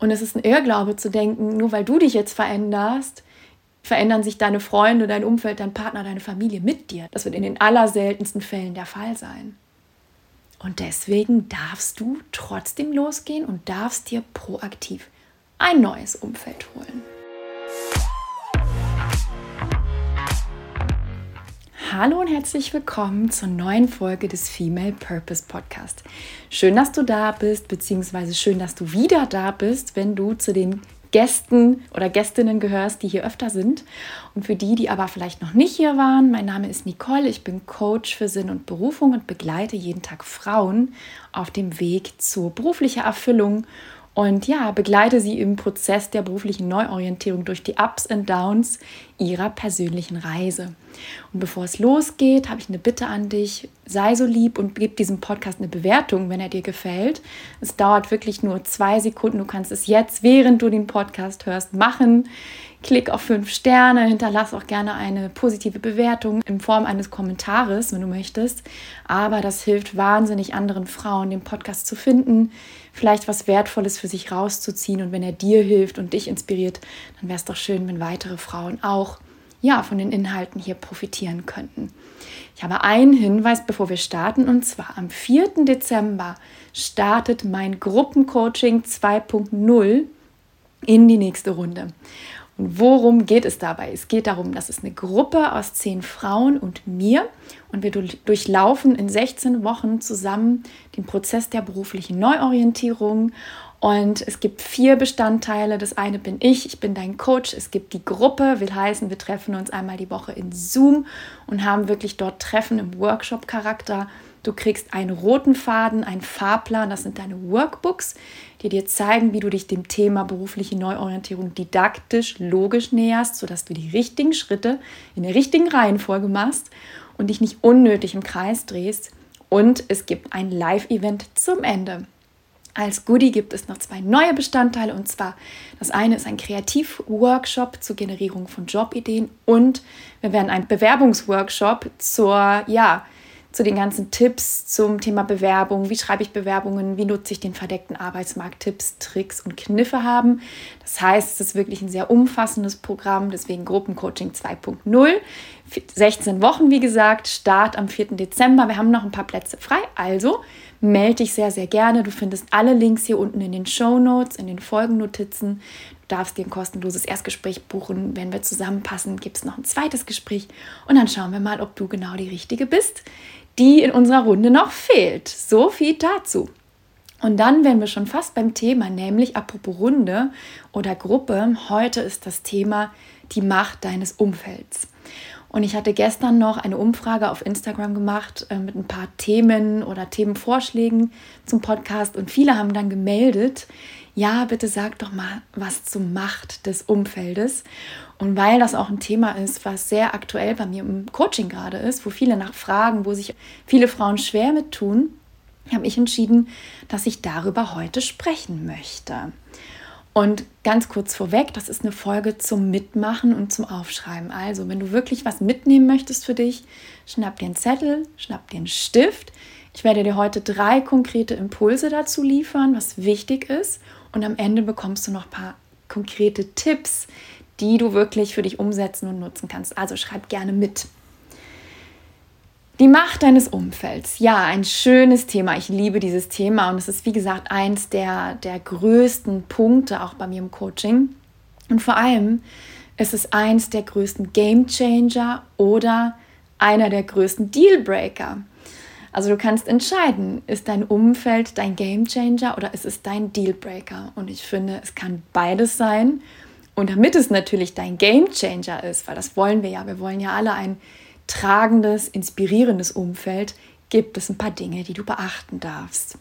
Und es ist ein Irrglaube zu denken, nur weil du dich jetzt veränderst, verändern sich deine Freunde, dein Umfeld, dein Partner, deine Familie mit dir. Das wird in den allerseltensten Fällen der Fall sein. Und deswegen darfst du trotzdem losgehen und darfst dir proaktiv ein neues Umfeld holen. Hallo und herzlich willkommen zur neuen Folge des Female Purpose Podcast. Schön, dass du da bist, beziehungsweise schön, dass du wieder da bist, wenn du zu den Gästen oder Gästinnen gehörst, die hier öfter sind. Und für die, die aber vielleicht noch nicht hier waren, mein Name ist Nicole, ich bin Coach für Sinn und Berufung und begleite jeden Tag Frauen auf dem Weg zur beruflichen Erfüllung und ja, begleite sie im Prozess der beruflichen Neuorientierung durch die Ups und Downs ihrer persönlichen Reise. Und bevor es losgeht, habe ich eine Bitte an dich. Sei so lieb und gib diesem Podcast eine Bewertung, wenn er dir gefällt. Es dauert wirklich nur zwei Sekunden. Du kannst es jetzt, während du den Podcast hörst, machen. Klick auf fünf Sterne, hinterlass auch gerne eine positive Bewertung in Form eines Kommentares, wenn du möchtest. Aber das hilft wahnsinnig anderen Frauen, den Podcast zu finden, vielleicht was Wertvolles für sich rauszuziehen. Und wenn er dir hilft und dich inspiriert, dann wäre es doch schön, wenn weitere Frauen auch ja, von den Inhalten hier profitieren könnten. Ich habe einen Hinweis, bevor wir starten, und zwar am 4. Dezember startet mein Gruppencoaching 2.0 in die nächste Runde. Und worum geht es dabei? Es geht darum, dass es eine Gruppe aus zehn Frauen und mir und wir durchlaufen in 16 Wochen zusammen den Prozess der beruflichen Neuorientierung. Und es gibt vier Bestandteile. Das eine bin ich, ich bin dein Coach. Es gibt die Gruppe, will heißen, wir treffen uns einmal die Woche in Zoom und haben wirklich dort Treffen im Workshop-Charakter Du kriegst einen roten Faden, einen Fahrplan, das sind deine Workbooks, die dir zeigen, wie du dich dem Thema berufliche Neuorientierung didaktisch, logisch näherst, sodass du die richtigen Schritte in der richtigen Reihenfolge machst und dich nicht unnötig im Kreis drehst. Und es gibt ein Live-Event zum Ende. Als Goodie gibt es noch zwei neue Bestandteile und zwar das eine ist ein Kreativworkshop zur Generierung von Jobideen und wir werden einen Bewerbungsworkshop zur ja, zu den ganzen Tipps zum Thema Bewerbung, wie schreibe ich Bewerbungen, wie nutze ich den verdeckten Arbeitsmarkt, Tipps, Tricks und Kniffe haben. Das heißt, es ist wirklich ein sehr umfassendes Programm, deswegen Gruppencoaching 2.0. 16 Wochen, wie gesagt, Start am 4. Dezember. Wir haben noch ein paar Plätze frei, also melde dich sehr, sehr gerne. Du findest alle Links hier unten in den Show Notes, in den Folgennotizen. Du darfst dir ein kostenloses Erstgespräch buchen. Wenn wir zusammenpassen, gibt es noch ein zweites Gespräch und dann schauen wir mal, ob du genau die Richtige bist die in unserer Runde noch fehlt. So viel dazu. Und dann wären wir schon fast beim Thema, nämlich apropos Runde oder Gruppe. Heute ist das Thema die Macht deines Umfelds. Und ich hatte gestern noch eine Umfrage auf Instagram gemacht äh, mit ein paar Themen oder Themenvorschlägen zum Podcast und viele haben dann gemeldet, ja, bitte sag doch mal was zur Macht des Umfeldes. Und weil das auch ein Thema ist, was sehr aktuell bei mir im Coaching gerade ist, wo viele nachfragen, wo sich viele Frauen schwer mit tun, habe ich entschieden, dass ich darüber heute sprechen möchte. Und ganz kurz vorweg, das ist eine Folge zum Mitmachen und zum Aufschreiben. Also, wenn du wirklich was mitnehmen möchtest für dich, schnapp einen Zettel, schnapp dir einen Stift. Ich werde dir heute drei konkrete Impulse dazu liefern, was wichtig ist. Und am Ende bekommst du noch ein paar konkrete Tipps, die du wirklich für dich umsetzen und nutzen kannst. Also schreib gerne mit. Die Macht deines Umfelds. Ja, ein schönes Thema. Ich liebe dieses Thema und es ist, wie gesagt, eins der, der größten Punkte auch bei mir im Coaching. Und vor allem ist es eins der größten Game Changer oder einer der größten Dealbreaker. Also du kannst entscheiden, ist dein Umfeld dein Game Changer oder ist es dein Dealbreaker? Und ich finde, es kann beides sein. Und damit es natürlich dein Game Changer ist, weil das wollen wir ja, wir wollen ja alle ein tragendes, inspirierendes Umfeld, gibt es ein paar Dinge, die du beachten darfst.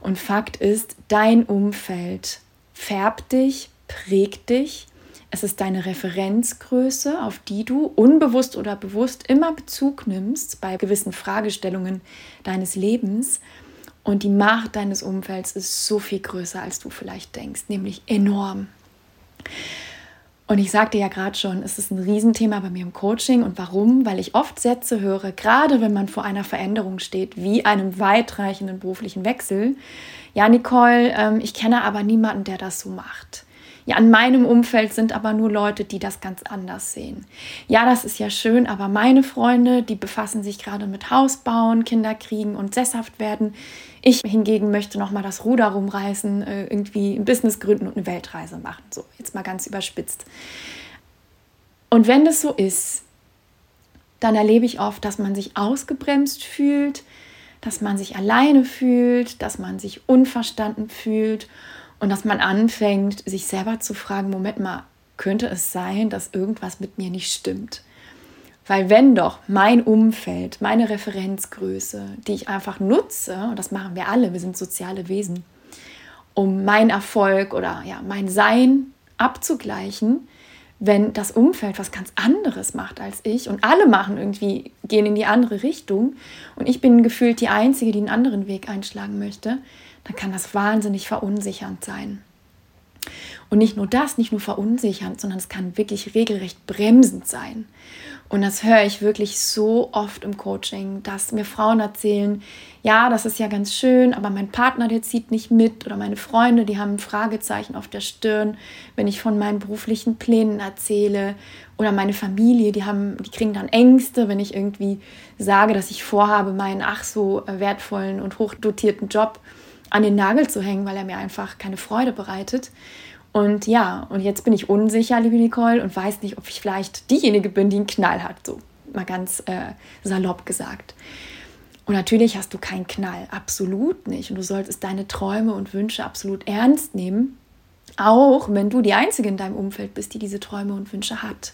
Und Fakt ist, dein Umfeld färbt dich, prägt dich. Es ist deine Referenzgröße, auf die du unbewusst oder bewusst immer Bezug nimmst bei gewissen Fragestellungen deines Lebens. Und die Macht deines Umfelds ist so viel größer, als du vielleicht denkst, nämlich enorm. Und ich sagte ja gerade schon, es ist ein Riesenthema bei mir im Coaching. Und warum? Weil ich oft Sätze höre, gerade wenn man vor einer Veränderung steht, wie einem weitreichenden beruflichen Wechsel. Ja, Nicole, ähm, ich kenne aber niemanden, der das so macht. Ja, in meinem Umfeld sind aber nur Leute, die das ganz anders sehen. Ja, das ist ja schön, aber meine Freunde, die befassen sich gerade mit Hausbauen, Kinder kriegen und sesshaft werden. Ich hingegen möchte noch mal das Ruder rumreißen, äh, irgendwie ein Business gründen und eine Weltreise machen. So, jetzt mal ganz überspitzt. Und wenn das so ist, dann erlebe ich oft, dass man sich ausgebremst fühlt, dass man sich alleine fühlt, dass man sich unverstanden fühlt und dass man anfängt, sich selber zu fragen, Moment mal, könnte es sein, dass irgendwas mit mir nicht stimmt? Weil wenn doch mein Umfeld, meine Referenzgröße, die ich einfach nutze, und das machen wir alle, wir sind soziale Wesen, um meinen Erfolg oder ja, mein Sein abzugleichen, wenn das Umfeld was ganz anderes macht als ich und alle machen irgendwie, gehen in die andere Richtung und ich bin gefühlt die Einzige, die einen anderen Weg einschlagen möchte, dann kann das wahnsinnig verunsichernd sein. Und nicht nur das, nicht nur verunsichernd, sondern es kann wirklich regelrecht bremsend sein. Und das höre ich wirklich so oft im Coaching, dass mir Frauen erzählen, ja, das ist ja ganz schön, aber mein Partner, der zieht nicht mit oder meine Freunde, die haben ein Fragezeichen auf der Stirn, wenn ich von meinen beruflichen Plänen erzähle oder meine Familie, die haben, die kriegen dann Ängste, wenn ich irgendwie sage, dass ich vorhabe, meinen ach so wertvollen und hochdotierten Job an den Nagel zu hängen, weil er mir einfach keine Freude bereitet. Und ja, und jetzt bin ich unsicher, liebe Nicole, und weiß nicht, ob ich vielleicht diejenige bin, die einen Knall hat, so mal ganz äh, salopp gesagt. Und natürlich hast du keinen Knall, absolut nicht. Und du solltest deine Träume und Wünsche absolut ernst nehmen, auch wenn du die Einzige in deinem Umfeld bist, die diese Träume und Wünsche hat.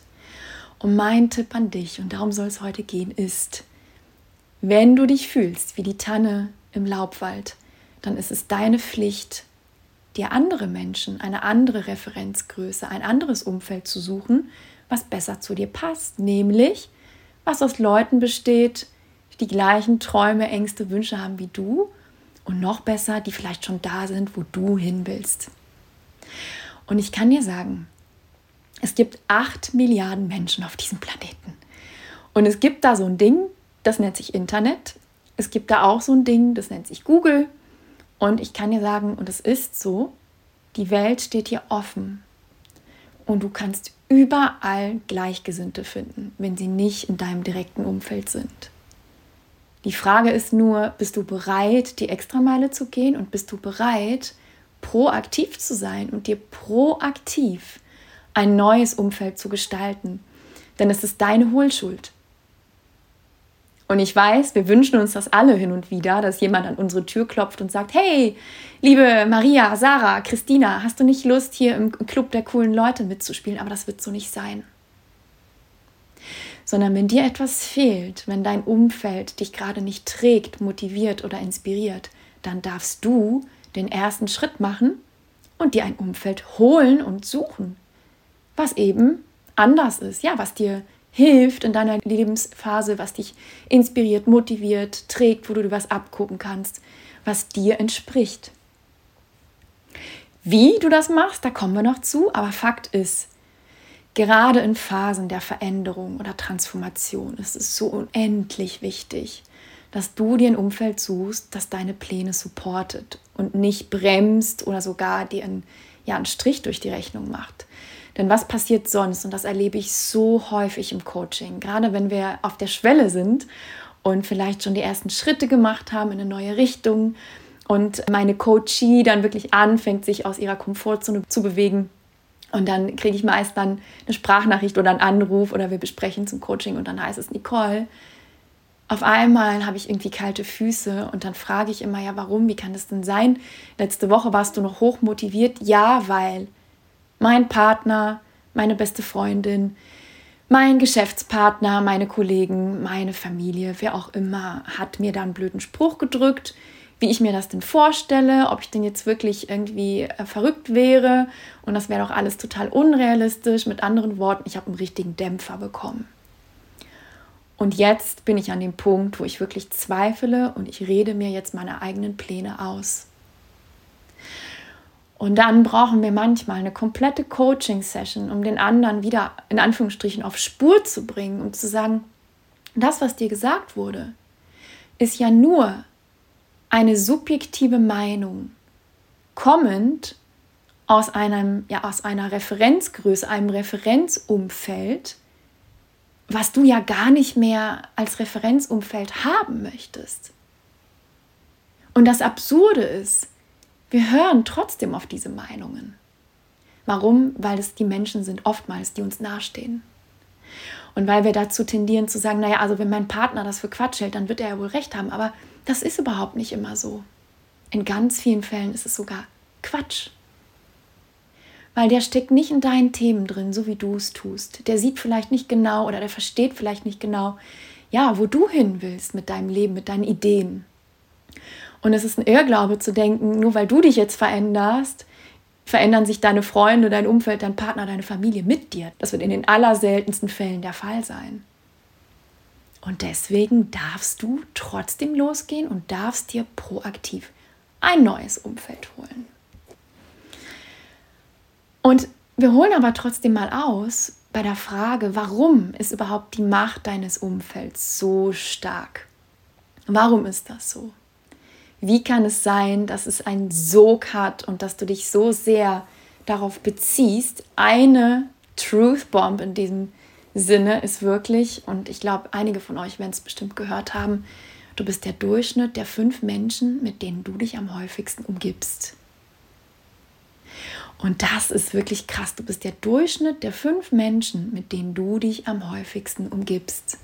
Und mein Tipp an dich, und darum soll es heute gehen, ist, wenn du dich fühlst wie die Tanne im Laubwald, dann ist es deine Pflicht, dir andere Menschen, eine andere Referenzgröße, ein anderes Umfeld zu suchen, was besser zu dir passt, nämlich was aus Leuten besteht, die gleichen Träume, Ängste, Wünsche haben wie du und noch besser, die vielleicht schon da sind, wo du hin willst. Und ich kann dir sagen, es gibt acht Milliarden Menschen auf diesem Planeten. Und es gibt da so ein Ding, das nennt sich Internet. Es gibt da auch so ein Ding, das nennt sich Google. Und ich kann dir sagen, und es ist so, die Welt steht dir offen. Und du kannst überall Gleichgesinnte finden, wenn sie nicht in deinem direkten Umfeld sind. Die Frage ist nur, bist du bereit, die Extrameile zu gehen und bist du bereit, proaktiv zu sein und dir proaktiv ein neues Umfeld zu gestalten? Denn es ist deine Hohlschuld. Und ich weiß, wir wünschen uns das alle hin und wieder, dass jemand an unsere Tür klopft und sagt, hey, liebe Maria, Sarah, Christina, hast du nicht Lust, hier im Club der coolen Leute mitzuspielen? Aber das wird so nicht sein. Sondern wenn dir etwas fehlt, wenn dein Umfeld dich gerade nicht trägt, motiviert oder inspiriert, dann darfst du den ersten Schritt machen und dir ein Umfeld holen und suchen, was eben anders ist, ja, was dir hilft in deiner Lebensphase, was dich inspiriert, motiviert, trägt, wo du dir was abgucken kannst, was dir entspricht. Wie du das machst, da kommen wir noch zu, aber Fakt ist, gerade in Phasen der Veränderung oder Transformation ist es so unendlich wichtig, dass du dir ein Umfeld suchst, das deine Pläne supportet und nicht bremst oder sogar dir einen, ja, einen Strich durch die Rechnung macht. Denn was passiert sonst? Und das erlebe ich so häufig im Coaching, gerade wenn wir auf der Schwelle sind und vielleicht schon die ersten Schritte gemacht haben in eine neue Richtung und meine Coachie dann wirklich anfängt, sich aus ihrer Komfortzone zu bewegen. Und dann kriege ich meist dann eine Sprachnachricht oder einen Anruf oder wir besprechen zum Coaching und dann heißt es, Nicole, auf einmal habe ich irgendwie kalte Füße und dann frage ich immer, ja, warum, wie kann das denn sein? Letzte Woche warst du noch hoch motiviert. Ja, weil mein Partner, meine beste Freundin, mein Geschäftspartner, meine Kollegen, meine Familie, wer auch immer, hat mir da einen blöden Spruch gedrückt, wie ich mir das denn vorstelle, ob ich denn jetzt wirklich irgendwie äh, verrückt wäre. Und das wäre doch alles total unrealistisch. Mit anderen Worten, ich habe einen richtigen Dämpfer bekommen. Und jetzt bin ich an dem Punkt, wo ich wirklich zweifle und ich rede mir jetzt meine eigenen Pläne aus. Und dann brauchen wir manchmal eine komplette Coaching-Session, um den anderen wieder in Anführungsstrichen auf Spur zu bringen, um zu sagen, das, was dir gesagt wurde, ist ja nur eine subjektive Meinung, kommend aus einem, ja, aus einer Referenzgröße, einem Referenzumfeld, was du ja gar nicht mehr als Referenzumfeld haben möchtest. Und das Absurde ist, wir hören trotzdem auf diese Meinungen. Warum? Weil es die Menschen sind oftmals, die uns nahestehen. Und weil wir dazu tendieren zu sagen, naja, also wenn mein Partner das für Quatsch hält, dann wird er ja wohl recht haben. Aber das ist überhaupt nicht immer so. In ganz vielen Fällen ist es sogar Quatsch. Weil der steckt nicht in deinen Themen drin, so wie du es tust. Der sieht vielleicht nicht genau oder der versteht vielleicht nicht genau, ja, wo du hin willst mit deinem Leben, mit deinen Ideen. Und es ist ein Irrglaube zu denken, nur weil du dich jetzt veränderst, verändern sich deine Freunde, dein Umfeld, dein Partner, deine Familie mit dir. Das wird in den allerseltensten Fällen der Fall sein. Und deswegen darfst du trotzdem losgehen und darfst dir proaktiv ein neues Umfeld holen. Und wir holen aber trotzdem mal aus bei der Frage, warum ist überhaupt die Macht deines Umfelds so stark? Warum ist das so? Wie kann es sein, dass es einen Sog hat und dass du dich so sehr darauf beziehst? Eine Truth Bomb in diesem Sinne ist wirklich, und ich glaube, einige von euch werden es bestimmt gehört haben, du bist der Durchschnitt der fünf Menschen, mit denen du dich am häufigsten umgibst. Und das ist wirklich krass. Du bist der Durchschnitt der fünf Menschen, mit denen du dich am häufigsten umgibst.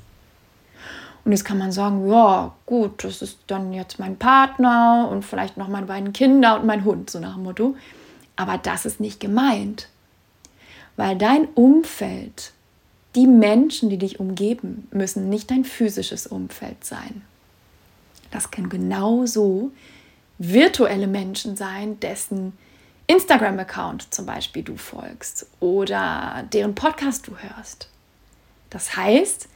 Und jetzt kann man sagen, ja, gut, das ist dann jetzt mein Partner und vielleicht noch meine beiden Kinder und mein Hund, so nach dem Motto. Aber das ist nicht gemeint. Weil dein Umfeld, die Menschen, die dich umgeben, müssen nicht dein physisches Umfeld sein. Das können genauso virtuelle Menschen sein, dessen Instagram-Account zum Beispiel du folgst oder deren Podcast du hörst. Das heißt,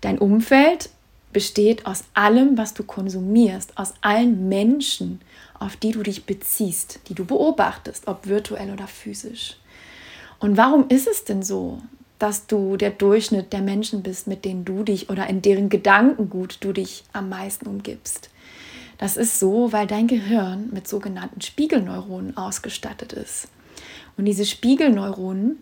Dein Umfeld besteht aus allem, was du konsumierst, aus allen Menschen, auf die du dich beziehst, die du beobachtest, ob virtuell oder physisch. Und warum ist es denn so, dass du der Durchschnitt der Menschen bist, mit denen du dich oder in deren Gedankengut du dich am meisten umgibst? Das ist so, weil dein Gehirn mit sogenannten Spiegelneuronen ausgestattet ist. Und diese Spiegelneuronen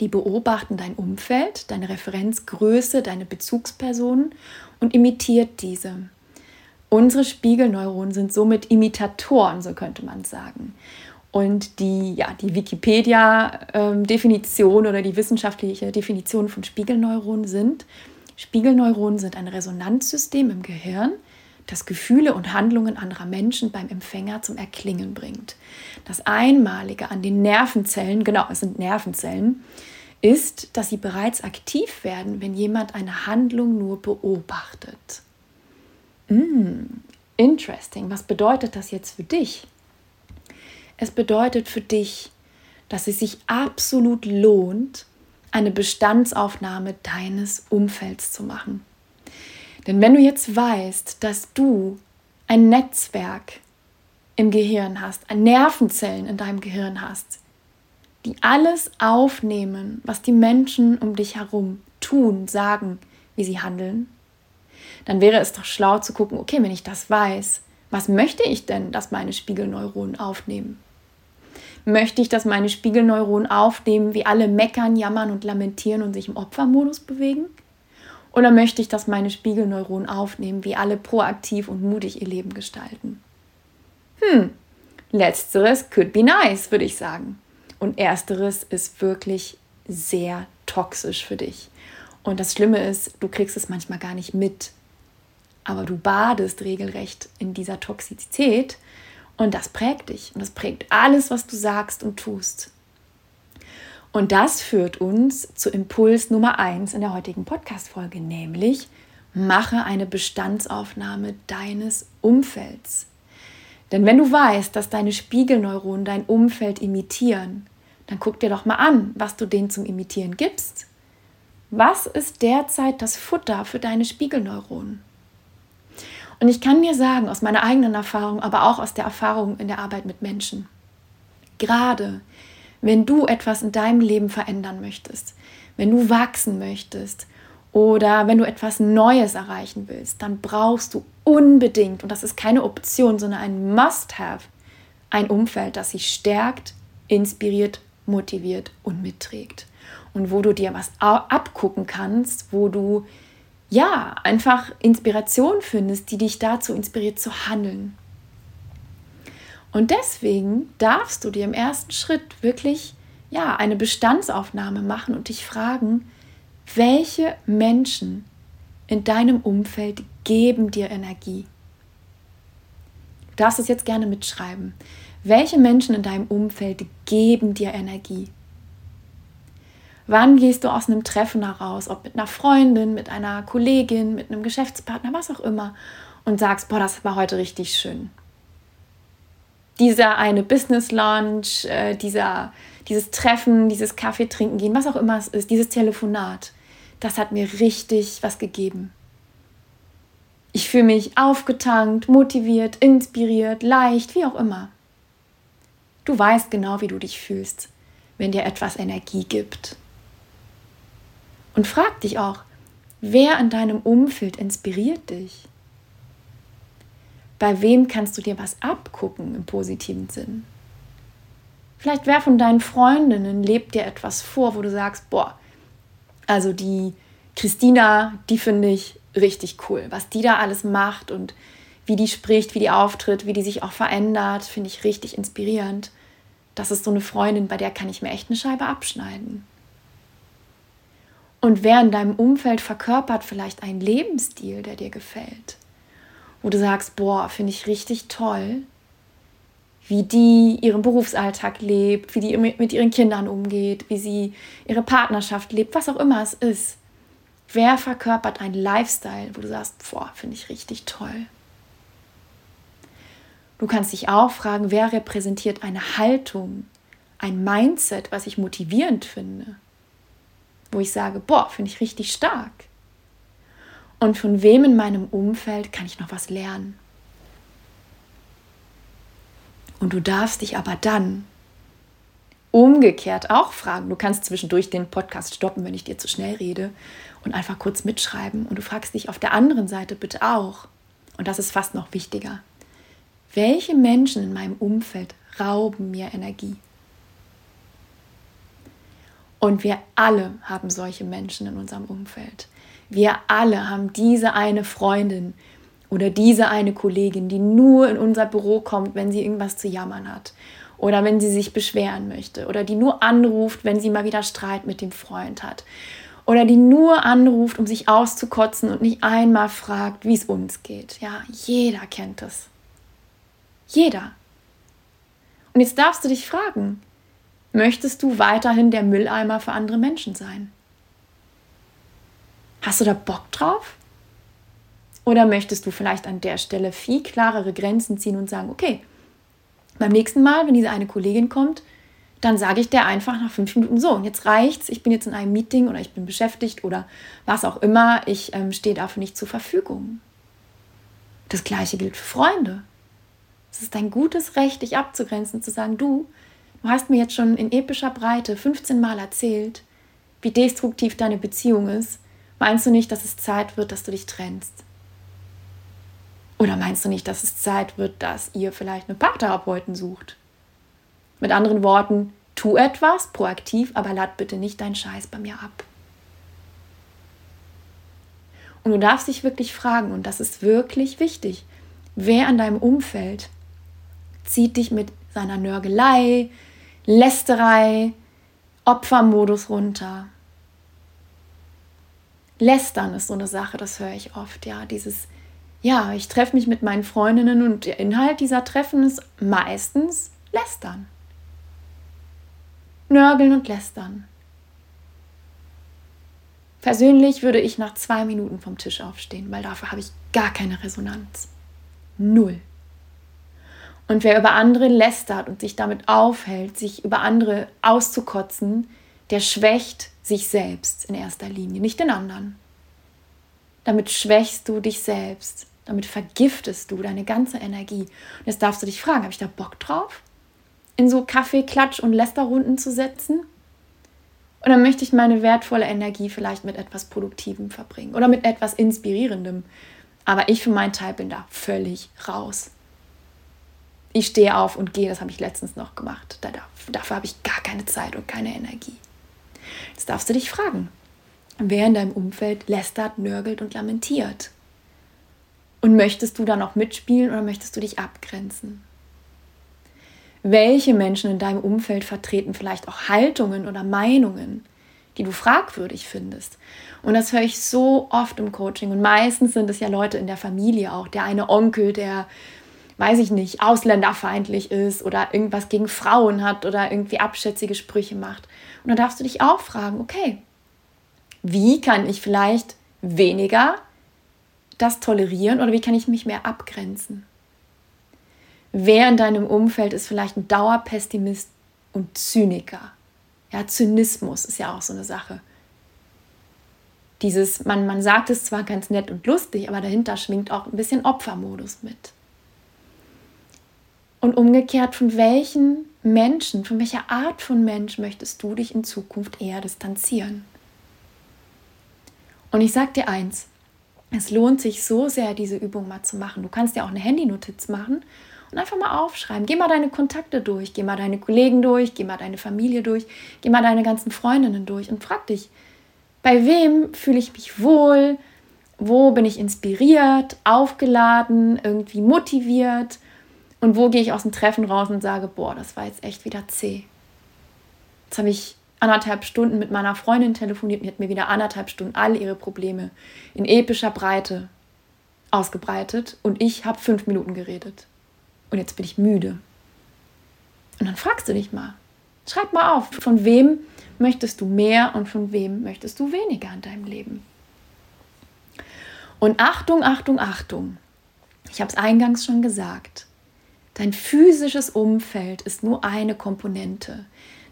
die beobachten dein Umfeld, deine Referenzgröße, deine Bezugspersonen und imitiert diese. Unsere Spiegelneuronen sind somit Imitatoren, so könnte man sagen. Und die, ja, die Wikipedia-Definition oder die wissenschaftliche Definition von Spiegelneuronen sind, Spiegelneuronen sind ein Resonanzsystem im Gehirn, das Gefühle und Handlungen anderer Menschen beim Empfänger zum Erklingen bringt. Das Einmalige an den Nervenzellen, genau, es sind Nervenzellen, ist, dass sie bereits aktiv werden, wenn jemand eine Handlung nur beobachtet. Mm, interesting. Was bedeutet das jetzt für dich? Es bedeutet für dich, dass es sich absolut lohnt, eine Bestandsaufnahme deines Umfelds zu machen. Denn wenn du jetzt weißt, dass du ein Netzwerk im Gehirn hast, Nervenzellen in deinem Gehirn hast, die alles aufnehmen, was die Menschen um dich herum tun, sagen, wie sie handeln, dann wäre es doch schlau zu gucken, okay, wenn ich das weiß, was möchte ich denn, dass meine Spiegelneuronen aufnehmen? Möchte ich, dass meine Spiegelneuronen aufnehmen, wie alle meckern, jammern und lamentieren und sich im Opfermodus bewegen? Oder möchte ich, dass meine Spiegelneuronen aufnehmen, wie alle proaktiv und mutig ihr Leben gestalten? Hm, letzteres could be nice, würde ich sagen. Und ersteres ist wirklich sehr toxisch für dich. Und das Schlimme ist, du kriegst es manchmal gar nicht mit, aber du badest regelrecht in dieser Toxizität und das prägt dich und das prägt alles, was du sagst und tust. Und das führt uns zu Impuls Nummer 1 in der heutigen Podcast-Folge, nämlich mache eine Bestandsaufnahme deines Umfelds. Denn wenn du weißt, dass deine Spiegelneuronen dein Umfeld imitieren, dann guck dir doch mal an, was du denen zum Imitieren gibst. Was ist derzeit das Futter für deine Spiegelneuronen? Und ich kann dir sagen, aus meiner eigenen Erfahrung, aber auch aus der Erfahrung in der Arbeit mit Menschen, Gerade wenn du etwas in deinem Leben verändern möchtest, wenn du wachsen möchtest oder wenn du etwas Neues erreichen willst, dann brauchst du unbedingt, und das ist keine Option, sondern ein Must-Have, ein Umfeld, das sich stärkt, inspiriert, motiviert und mitträgt. Und wo du dir was abgucken kannst, wo du ja einfach Inspiration findest, die dich dazu inspiriert zu handeln. Und deswegen darfst du dir im ersten Schritt wirklich ja eine Bestandsaufnahme machen und dich fragen, welche Menschen in deinem Umfeld geben dir Energie? Du darfst es jetzt gerne mitschreiben. Welche Menschen in deinem Umfeld geben dir Energie? Wann gehst du aus einem Treffen heraus, ob mit einer Freundin, mit einer Kollegin, mit einem Geschäftspartner, was auch immer, und sagst, boah, das war heute richtig schön. Dieser eine Business Lunch, äh, dieser, dieses Treffen, dieses Kaffee trinken gehen, was auch immer es ist, dieses Telefonat das hat mir richtig was gegeben. Ich fühle mich aufgetankt, motiviert, inspiriert, leicht, wie auch immer. Du weißt genau, wie du dich fühlst, wenn dir etwas Energie gibt. Und frag dich auch, wer in deinem Umfeld inspiriert dich? Bei wem kannst du dir was abgucken im positiven Sinn? Vielleicht wer von deinen Freundinnen lebt dir etwas vor, wo du sagst, boah, also die Christina, die finde ich richtig cool. Was die da alles macht und wie die spricht, wie die auftritt, wie die sich auch verändert, finde ich richtig inspirierend. Das ist so eine Freundin, bei der kann ich mir echt eine Scheibe abschneiden. Und wer in deinem Umfeld verkörpert vielleicht einen Lebensstil, der dir gefällt, wo du sagst, boah, finde ich richtig toll, wie die ihren Berufsalltag lebt, wie die mit ihren Kindern umgeht, wie sie ihre Partnerschaft lebt, was auch immer es ist. Wer verkörpert einen Lifestyle, wo du sagst, boah, finde ich richtig toll. Du kannst dich auch fragen, wer repräsentiert eine Haltung, ein Mindset, was ich motivierend finde, wo ich sage, boah, finde ich richtig stark. Und von wem in meinem Umfeld kann ich noch was lernen? Und du darfst dich aber dann umgekehrt auch fragen. Du kannst zwischendurch den Podcast stoppen, wenn ich dir zu schnell rede und einfach kurz mitschreiben. Und du fragst dich auf der anderen Seite bitte auch, und das ist fast noch wichtiger, welche Menschen in meinem Umfeld rauben mir Energie? Und wir alle haben solche Menschen in unserem Umfeld. Wir alle haben diese eine Freundin, oder diese eine Kollegin, die nur in unser Büro kommt, wenn sie irgendwas zu jammern hat. Oder wenn sie sich beschweren möchte. Oder die nur anruft, wenn sie mal wieder Streit mit dem Freund hat. Oder die nur anruft, um sich auszukotzen und nicht einmal fragt, wie es uns geht. Ja, jeder kennt es. Jeder. Und jetzt darfst du dich fragen, möchtest du weiterhin der Mülleimer für andere Menschen sein? Hast du da Bock drauf? Oder möchtest du vielleicht an der Stelle viel klarere Grenzen ziehen und sagen, okay, beim nächsten Mal, wenn diese eine Kollegin kommt, dann sage ich der einfach nach fünf Minuten so, und jetzt reicht's, ich bin jetzt in einem Meeting oder ich bin beschäftigt oder was auch immer, ich ähm, stehe dafür nicht zur Verfügung. Das gleiche gilt für Freunde. Es ist dein gutes Recht, dich abzugrenzen, zu sagen, du, du hast mir jetzt schon in epischer Breite 15 Mal erzählt, wie destruktiv deine Beziehung ist. Meinst du nicht, dass es Zeit wird, dass du dich trennst? Oder meinst du nicht, dass es Zeit wird, dass ihr vielleicht einen Paartherapeuten sucht? Mit anderen Worten, tu etwas proaktiv, aber lad bitte nicht deinen Scheiß bei mir ab. Und du darfst dich wirklich fragen, und das ist wirklich wichtig, wer an deinem Umfeld zieht dich mit seiner Nörgelei, Lästerei, Opfermodus runter. Lästern ist so eine Sache, das höre ich oft, ja, dieses ja, ich treffe mich mit meinen Freundinnen und der Inhalt dieser Treffen ist meistens lästern. Nörgeln und lästern. Persönlich würde ich nach zwei Minuten vom Tisch aufstehen, weil dafür habe ich gar keine Resonanz. Null. Und wer über andere lästert und sich damit aufhält, sich über andere auszukotzen, der schwächt sich selbst in erster Linie, nicht den anderen. Damit schwächst du dich selbst. Damit vergiftest du deine ganze Energie. Und jetzt darfst du dich fragen, habe ich da Bock drauf? in so Kaffee, Klatsch und Lästerrunden zu setzen? Oder möchte ich meine wertvolle Energie vielleicht mit etwas Produktivem verbringen oder mit etwas Inspirierendem? Aber ich für meinen Teil bin da völlig raus. Ich stehe auf und gehe, das habe ich letztens noch gemacht. Da, dafür habe ich gar keine Zeit und keine Energie. Jetzt darfst du dich fragen, wer in deinem Umfeld lästert, nörgelt und lamentiert? Und möchtest du da noch mitspielen oder möchtest du dich abgrenzen? Welche Menschen in deinem Umfeld vertreten vielleicht auch Haltungen oder Meinungen, die du fragwürdig findest? Und das höre ich so oft im Coaching. Und meistens sind es ja Leute in der Familie auch. Der eine Onkel, der, weiß ich nicht, ausländerfeindlich ist oder irgendwas gegen Frauen hat oder irgendwie abschätzige Sprüche macht. Und dann darfst du dich auch fragen, okay, wie kann ich vielleicht weniger das tolerieren oder wie kann ich mich mehr abgrenzen? Wer in deinem Umfeld ist vielleicht ein Dauerpessimist und Zyniker? Ja, Zynismus ist ja auch so eine Sache. Dieses, man, man sagt es zwar ganz nett und lustig, aber dahinter schwingt auch ein bisschen Opfermodus mit. Und umgekehrt, von welchen Menschen, von welcher Art von Mensch möchtest du dich in Zukunft eher distanzieren? Und ich sage dir eins, es lohnt sich so sehr, diese Übung mal zu machen. Du kannst ja auch eine Handynotiz machen und einfach mal aufschreiben. Geh mal deine Kontakte durch, geh mal deine Kollegen durch, geh mal deine Familie durch, geh mal deine ganzen Freundinnen durch und frag dich, bei wem fühle ich mich wohl? Wo bin ich inspiriert, aufgeladen, irgendwie motiviert? Und wo gehe ich aus dem Treffen raus und sage, boah, das war jetzt echt wieder zäh. Jetzt habe ich anderthalb Stunden mit meiner Freundin telefoniert und hat mir wieder anderthalb Stunden alle ihre Probleme in epischer Breite ausgebreitet und ich habe fünf Minuten geredet. Und jetzt bin ich müde. Und dann fragst du dich mal, schreib mal auf, von wem möchtest du mehr und von wem möchtest du weniger in deinem Leben. Und Achtung, Achtung, Achtung. Ich habe es eingangs schon gesagt. Dein physisches Umfeld ist nur eine Komponente.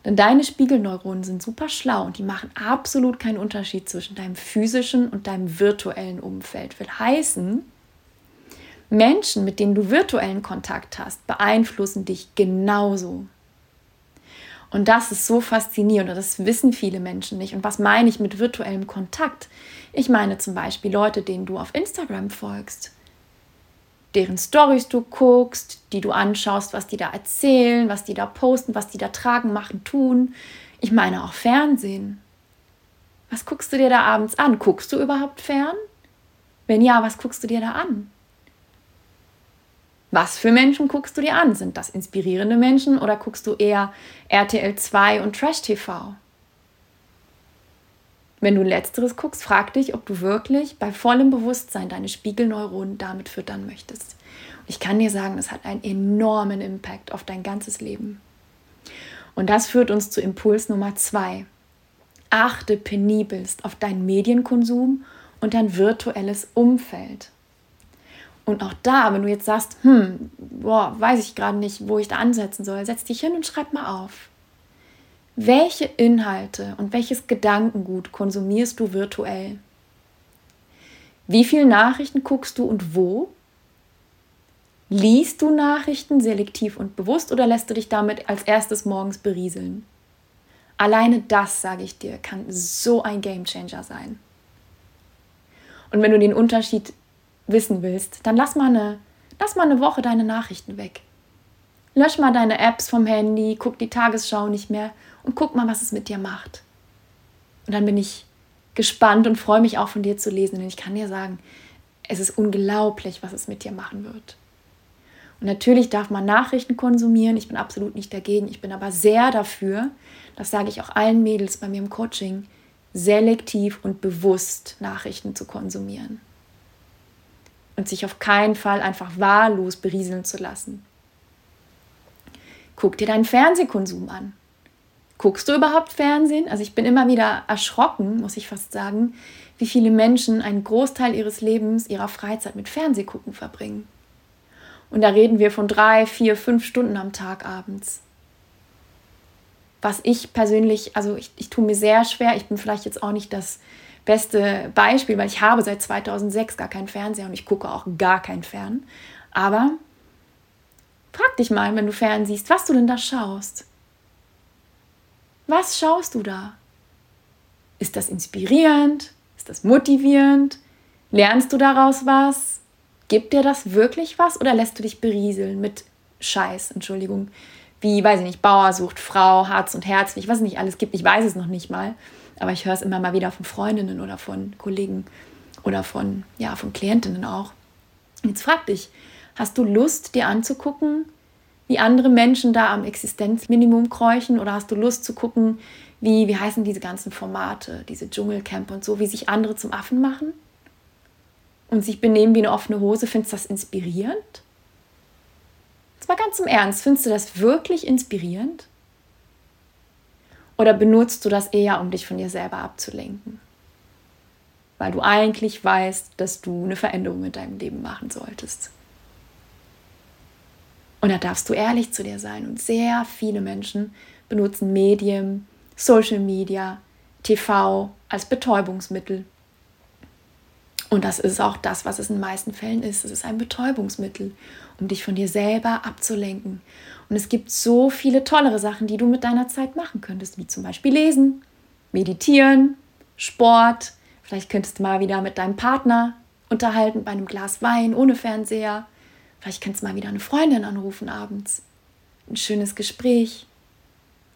Denn deine Spiegelneuronen sind super schlau und die machen absolut keinen Unterschied zwischen deinem physischen und deinem virtuellen Umfeld. Will heißen, Menschen, mit denen du virtuellen Kontakt hast, beeinflussen dich genauso. Und das ist so faszinierend und das wissen viele Menschen nicht. Und was meine ich mit virtuellem Kontakt? Ich meine zum Beispiel Leute, denen du auf Instagram folgst, deren Stories du guckst, die du anschaust, was die da erzählen, was die da posten, was die da tragen, machen, tun. Ich meine auch Fernsehen. Was guckst du dir da abends an? Guckst du überhaupt fern? Wenn ja, was guckst du dir da an? Was für Menschen guckst du dir an? Sind das inspirierende Menschen oder guckst du eher RTL 2 und Trash TV? Wenn du letzteres guckst, frag dich, ob du wirklich bei vollem Bewusstsein deine Spiegelneuronen damit füttern möchtest. Ich kann dir sagen, das hat einen enormen Impact auf dein ganzes Leben. Und das führt uns zu Impuls Nummer zwei. Achte penibelst auf deinen Medienkonsum und dein virtuelles Umfeld. Und auch da, wenn du jetzt sagst, hm, boah, weiß ich gerade nicht, wo ich da ansetzen soll, setz dich hin und schreib mal auf. Welche Inhalte und welches Gedankengut konsumierst du virtuell? Wie viele Nachrichten guckst du und wo? Liest du Nachrichten selektiv und bewusst oder lässt du dich damit als erstes morgens berieseln? Alleine das, sage ich dir, kann so ein Gamechanger sein. Und wenn du den Unterschied wissen willst, dann lass mal eine, lass mal eine Woche deine Nachrichten weg. Lösch mal deine Apps vom Handy, guck die Tagesschau nicht mehr und guck mal, was es mit dir macht. Und dann bin ich gespannt und freue mich auch von dir zu lesen, denn ich kann dir sagen, es ist unglaublich, was es mit dir machen wird. Und natürlich darf man Nachrichten konsumieren. Ich bin absolut nicht dagegen. Ich bin aber sehr dafür, das sage ich auch allen Mädels bei mir im Coaching, selektiv und bewusst Nachrichten zu konsumieren und sich auf keinen Fall einfach wahllos berieseln zu lassen. Guck dir deinen Fernsehkonsum an. Guckst du überhaupt Fernsehen? Also ich bin immer wieder erschrocken, muss ich fast sagen, wie viele Menschen einen Großteil ihres Lebens, ihrer Freizeit mit Fernsehgucken verbringen. Und da reden wir von drei, vier, fünf Stunden am Tag abends. Was ich persönlich, also ich, ich tue mir sehr schwer, ich bin vielleicht jetzt auch nicht das beste Beispiel, weil ich habe seit 2006 gar keinen Fernseher und ich gucke auch gar kein Fern. Aber Frag dich mal, wenn du fernsiehst, was du denn da schaust. Was schaust du da? Ist das inspirierend? Ist das motivierend? Lernst du daraus was? Gibt dir das wirklich was oder lässt du dich berieseln mit Scheiß, Entschuldigung, wie, weiß ich nicht, Bauer sucht Frau, Harz und Herzlich, was es nicht alles gibt, ich weiß es noch nicht mal, aber ich höre es immer mal wieder von Freundinnen oder von Kollegen oder von, ja, von Klientinnen auch. Jetzt frag dich, hast du Lust, dir anzugucken, wie andere Menschen da am Existenzminimum kräuchen oder hast du Lust zu gucken, wie, wie heißen diese ganzen Formate, diese Dschungelcamp und so, wie sich andere zum Affen machen und sich benehmen wie eine offene Hose? Findest du das inspirierend? Jetzt mal ganz im Ernst, findest du das wirklich inspirierend? Oder benutzt du das eher, um dich von dir selber abzulenken? Weil du eigentlich weißt, dass du eine Veränderung in deinem Leben machen solltest. Und da darfst du ehrlich zu dir sein. Und sehr viele Menschen benutzen Medien, Social Media, TV als Betäubungsmittel. Und das ist auch das, was es in den meisten Fällen ist. Es ist ein Betäubungsmittel, um dich von dir selber abzulenken. Und es gibt so viele tollere Sachen, die du mit deiner Zeit machen könntest, wie zum Beispiel lesen, meditieren, Sport. Vielleicht könntest du mal wieder mit deinem Partner unterhalten bei einem Glas Wein ohne Fernseher. Vielleicht kannst du mal wieder eine Freundin anrufen abends. Ein schönes Gespräch.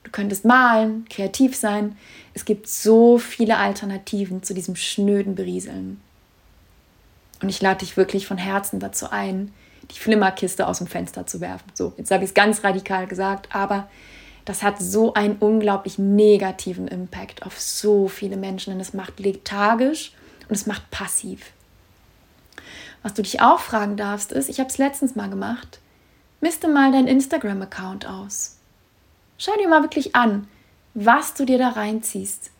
Du könntest malen, kreativ sein. Es gibt so viele Alternativen zu diesem schnöden Berieseln. Und ich lade dich wirklich von Herzen dazu ein, die Flimmerkiste aus dem Fenster zu werfen. So, jetzt habe ich es ganz radikal gesagt, aber das hat so einen unglaublich negativen Impact auf so viele Menschen. Und es macht lethargisch und es macht passiv. Was du dich auch fragen darfst, ist, ich habe es letztens mal gemacht, misste mal deinen Instagram-Account aus. Schau dir mal wirklich an, was du dir da reinziehst.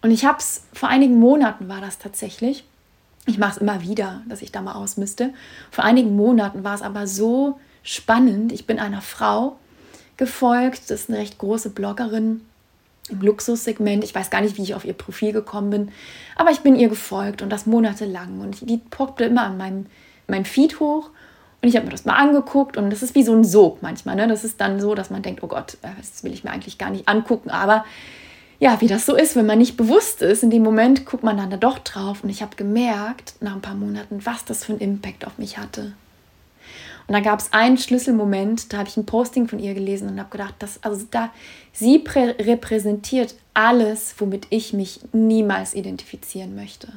Und ich habe es, vor einigen Monaten war das tatsächlich, ich mache es immer wieder, dass ich da mal ausmiste. Vor einigen Monaten war es aber so spannend. Ich bin einer Frau gefolgt, das ist eine recht große Bloggerin im Luxussegment. Ich weiß gar nicht, wie ich auf ihr Profil gekommen bin, aber ich bin ihr gefolgt und das monatelang. Und die poppte immer an meinem, meinem Feed hoch und ich habe mir das mal angeguckt und das ist wie so ein Sog manchmal. Ne? Das ist dann so, dass man denkt, oh Gott, äh, das will ich mir eigentlich gar nicht angucken. Aber ja, wie das so ist, wenn man nicht bewusst ist, in dem Moment guckt man dann da doch drauf. Und ich habe gemerkt, nach ein paar Monaten, was das für einen Impact auf mich hatte. Und da gab es einen Schlüsselmoment, da habe ich ein Posting von ihr gelesen und habe gedacht, dass, also da, sie repräsentiert alles, womit ich mich niemals identifizieren möchte.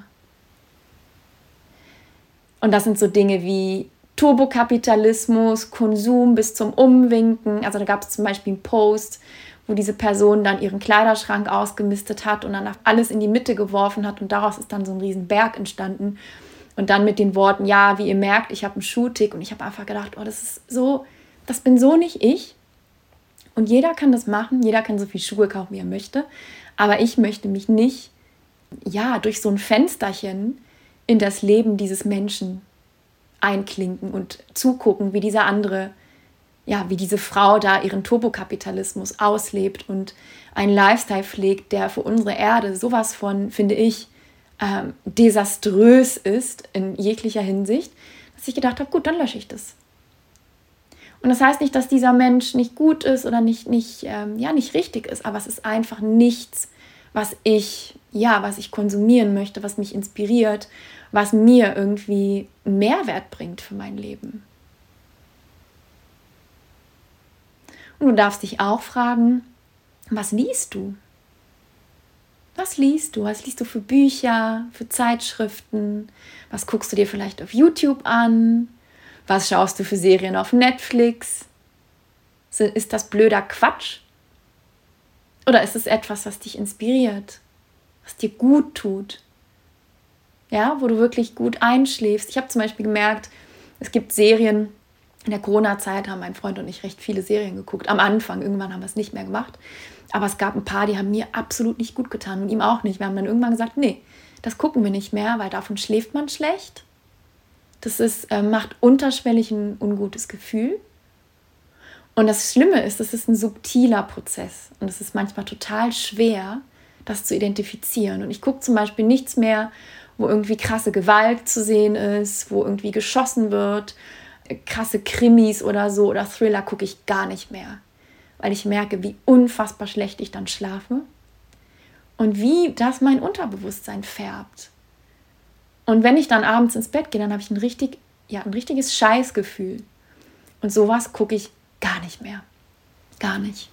Und das sind so Dinge wie Turbokapitalismus, Konsum bis zum Umwinken. Also da gab es zum Beispiel einen Post, wo diese Person dann ihren Kleiderschrank ausgemistet hat und dann alles in die Mitte geworfen hat und daraus ist dann so ein riesen Berg entstanden. Und dann mit den Worten, ja, wie ihr merkt, ich habe einen Schuhtick und ich habe einfach gedacht, oh, das ist so, das bin so nicht ich. Und jeder kann das machen, jeder kann so viel Schuhe kaufen, wie er möchte. Aber ich möchte mich nicht, ja, durch so ein Fensterchen in das Leben dieses Menschen einklinken und zugucken, wie dieser andere ja, wie diese Frau da ihren Turbokapitalismus auslebt und einen Lifestyle pflegt, der für unsere Erde sowas von, finde ich, ähm, desaströs ist in jeglicher Hinsicht, dass ich gedacht habe, gut, dann lösche ich das. Und das heißt nicht, dass dieser Mensch nicht gut ist oder nicht, nicht, ähm, ja, nicht richtig ist, aber es ist einfach nichts, was ich, ja, was ich konsumieren möchte, was mich inspiriert, was mir irgendwie Mehrwert bringt für mein Leben. Und du darfst dich auch fragen, was liest du? Was liest du? Was liest du für Bücher, für Zeitschriften? Was guckst du dir vielleicht auf YouTube an? Was schaust du für Serien auf Netflix? Ist das blöder Quatsch? Oder ist es etwas, was dich inspiriert, was dir gut tut? Ja, wo du wirklich gut einschläfst. Ich habe zum Beispiel gemerkt, es gibt Serien, in der Corona-Zeit haben mein Freund und ich recht viele Serien geguckt. Am Anfang, irgendwann haben wir es nicht mehr gemacht. Aber es gab ein paar, die haben mir absolut nicht gut getan und ihm auch nicht. Wir haben dann irgendwann gesagt, nee, das gucken wir nicht mehr, weil davon schläft man schlecht. Das ist, äh, macht unterschwellig ein ungutes Gefühl. Und das Schlimme ist, das ist ein subtiler Prozess. Und es ist manchmal total schwer, das zu identifizieren. Und ich gucke zum Beispiel nichts mehr, wo irgendwie krasse Gewalt zu sehen ist, wo irgendwie geschossen wird, krasse Krimis oder so oder Thriller gucke ich gar nicht mehr, weil ich merke, wie unfassbar schlecht ich dann schlafe und wie das mein Unterbewusstsein färbt. Und wenn ich dann abends ins Bett gehe, dann habe ich ein, richtig, ja, ein richtiges Scheißgefühl. Und sowas gucke ich gar nicht mehr. Gar nicht.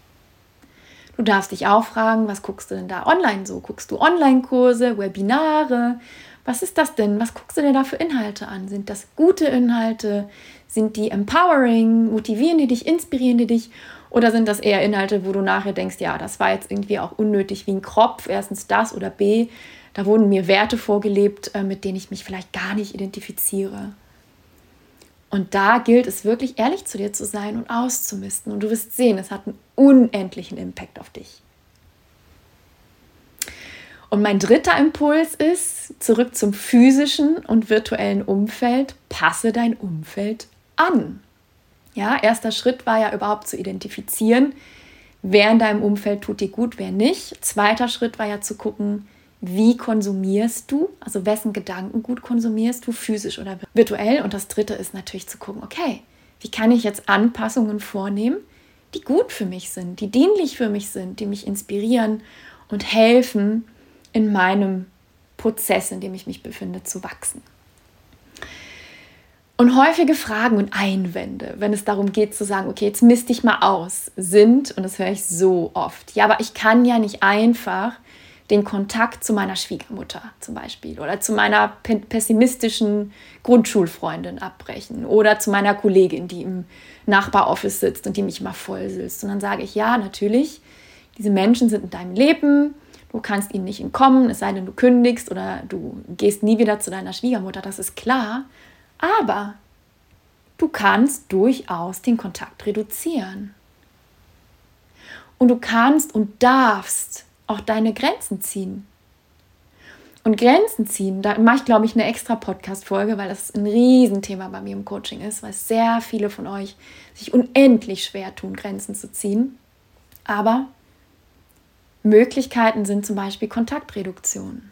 Du darfst dich auch fragen, was guckst du denn da online so? Guckst du Online-Kurse, Webinare? Was ist das denn? Was guckst du dir da für Inhalte an? Sind das gute Inhalte? Sind die empowering? Motivieren die dich? Inspirieren die dich? Oder sind das eher Inhalte, wo du nachher denkst, ja, das war jetzt irgendwie auch unnötig wie ein Kropf, erstens das oder B, da wurden mir Werte vorgelebt, äh, mit denen ich mich vielleicht gar nicht identifiziere. Und da gilt es wirklich ehrlich zu dir zu sein und auszumisten. Und du wirst sehen, es hat einen unendlichen Impact auf dich. Und mein dritter Impuls ist, zurück zum physischen und virtuellen Umfeld, passe dein Umfeld an. Ja, erster Schritt war ja überhaupt zu identifizieren, wer in deinem Umfeld tut dir gut, wer nicht. Zweiter Schritt war ja zu gucken, wie konsumierst du, also wessen Gedanken gut konsumierst du, physisch oder virtuell. Und das dritte ist natürlich zu gucken, okay, wie kann ich jetzt Anpassungen vornehmen, die gut für mich sind, die dienlich für mich sind, die mich inspirieren und helfen, in meinem Prozess, in dem ich mich befinde, zu wachsen. Und häufige Fragen und Einwände, wenn es darum geht zu sagen, okay, jetzt misst dich mal aus, sind, und das höre ich so oft, ja, aber ich kann ja nicht einfach den Kontakt zu meiner Schwiegermutter zum Beispiel oder zu meiner pessimistischen Grundschulfreundin abbrechen oder zu meiner Kollegin, die im Nachbaroffice sitzt und die mich immer voll sitzt. Und dann sage ich, ja, natürlich, diese Menschen sind in deinem Leben, du kannst ihnen nicht entkommen, es sei denn, du kündigst oder du gehst nie wieder zu deiner Schwiegermutter, das ist klar. Aber du kannst durchaus den Kontakt reduzieren. Und du kannst und darfst auch deine Grenzen ziehen. Und Grenzen ziehen, da mache ich, glaube ich, eine extra Podcast-Folge, weil das ein Riesenthema bei mir im Coaching ist, weil sehr viele von euch sich unendlich schwer tun, Grenzen zu ziehen. Aber Möglichkeiten sind zum Beispiel Kontaktreduktion.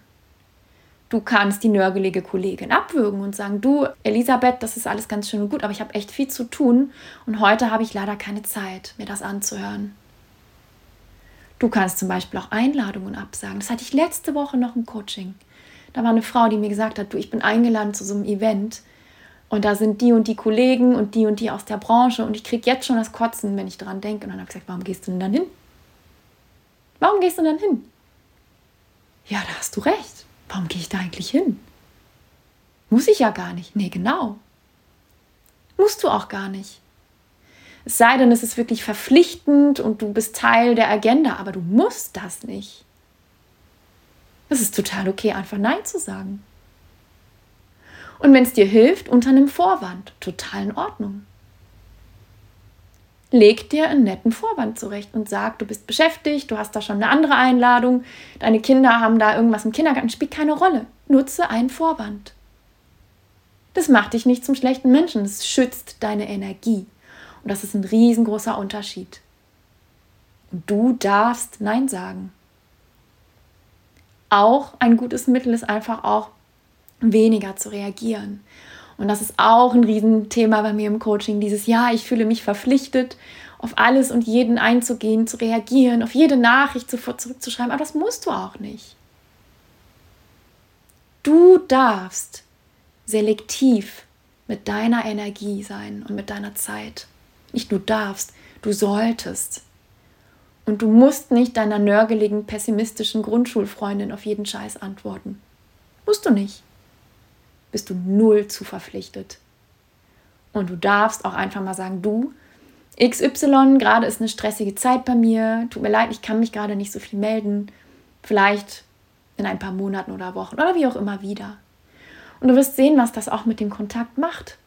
Du kannst die nörgelige Kollegin abwürgen und sagen, du, Elisabeth, das ist alles ganz schön und gut, aber ich habe echt viel zu tun und heute habe ich leider keine Zeit, mir das anzuhören. Du kannst zum Beispiel auch Einladungen absagen. Das hatte ich letzte Woche noch im Coaching. Da war eine Frau, die mir gesagt hat, du, ich bin eingeladen zu so einem Event und da sind die und die Kollegen und die und die aus der Branche und ich kriege jetzt schon das Kotzen, wenn ich daran denke. Und dann habe ich gesagt, warum gehst du denn dann hin? Warum gehst du dann hin? Ja, da hast du recht. Warum gehe ich da eigentlich hin? Muss ich ja gar nicht. Nee, genau. Musst du auch gar nicht. Es sei denn, es ist wirklich verpflichtend und du bist Teil der Agenda, aber du musst das nicht. Es ist total okay, einfach Nein zu sagen. Und wenn es dir hilft, unter einem Vorwand, total in Ordnung. Leg dir einen netten Vorwand zurecht und sag, du bist beschäftigt, du hast da schon eine andere Einladung, deine Kinder haben da irgendwas im Kindergarten, spielt keine Rolle. Nutze einen Vorwand. Das macht dich nicht zum schlechten Menschen, es schützt deine Energie. Und das ist ein riesengroßer Unterschied. Und du darfst Nein sagen. Auch ein gutes Mittel ist einfach auch weniger zu reagieren. Und das ist auch ein Riesenthema bei mir im Coaching. Dieses Jahr, ich fühle mich verpflichtet, auf alles und jeden einzugehen, zu reagieren, auf jede Nachricht sofort zurückzuschreiben. Aber das musst du auch nicht. Du darfst selektiv mit deiner Energie sein und mit deiner Zeit. Nicht du darfst, du solltest. Und du musst nicht deiner nörgeligen, pessimistischen Grundschulfreundin auf jeden Scheiß antworten. Musst du nicht bist du null zu verpflichtet. Und du darfst auch einfach mal sagen, du, XY, gerade ist eine stressige Zeit bei mir, tut mir leid, ich kann mich gerade nicht so viel melden, vielleicht in ein paar Monaten oder Wochen oder wie auch immer wieder. Und du wirst sehen, was das auch mit dem Kontakt macht.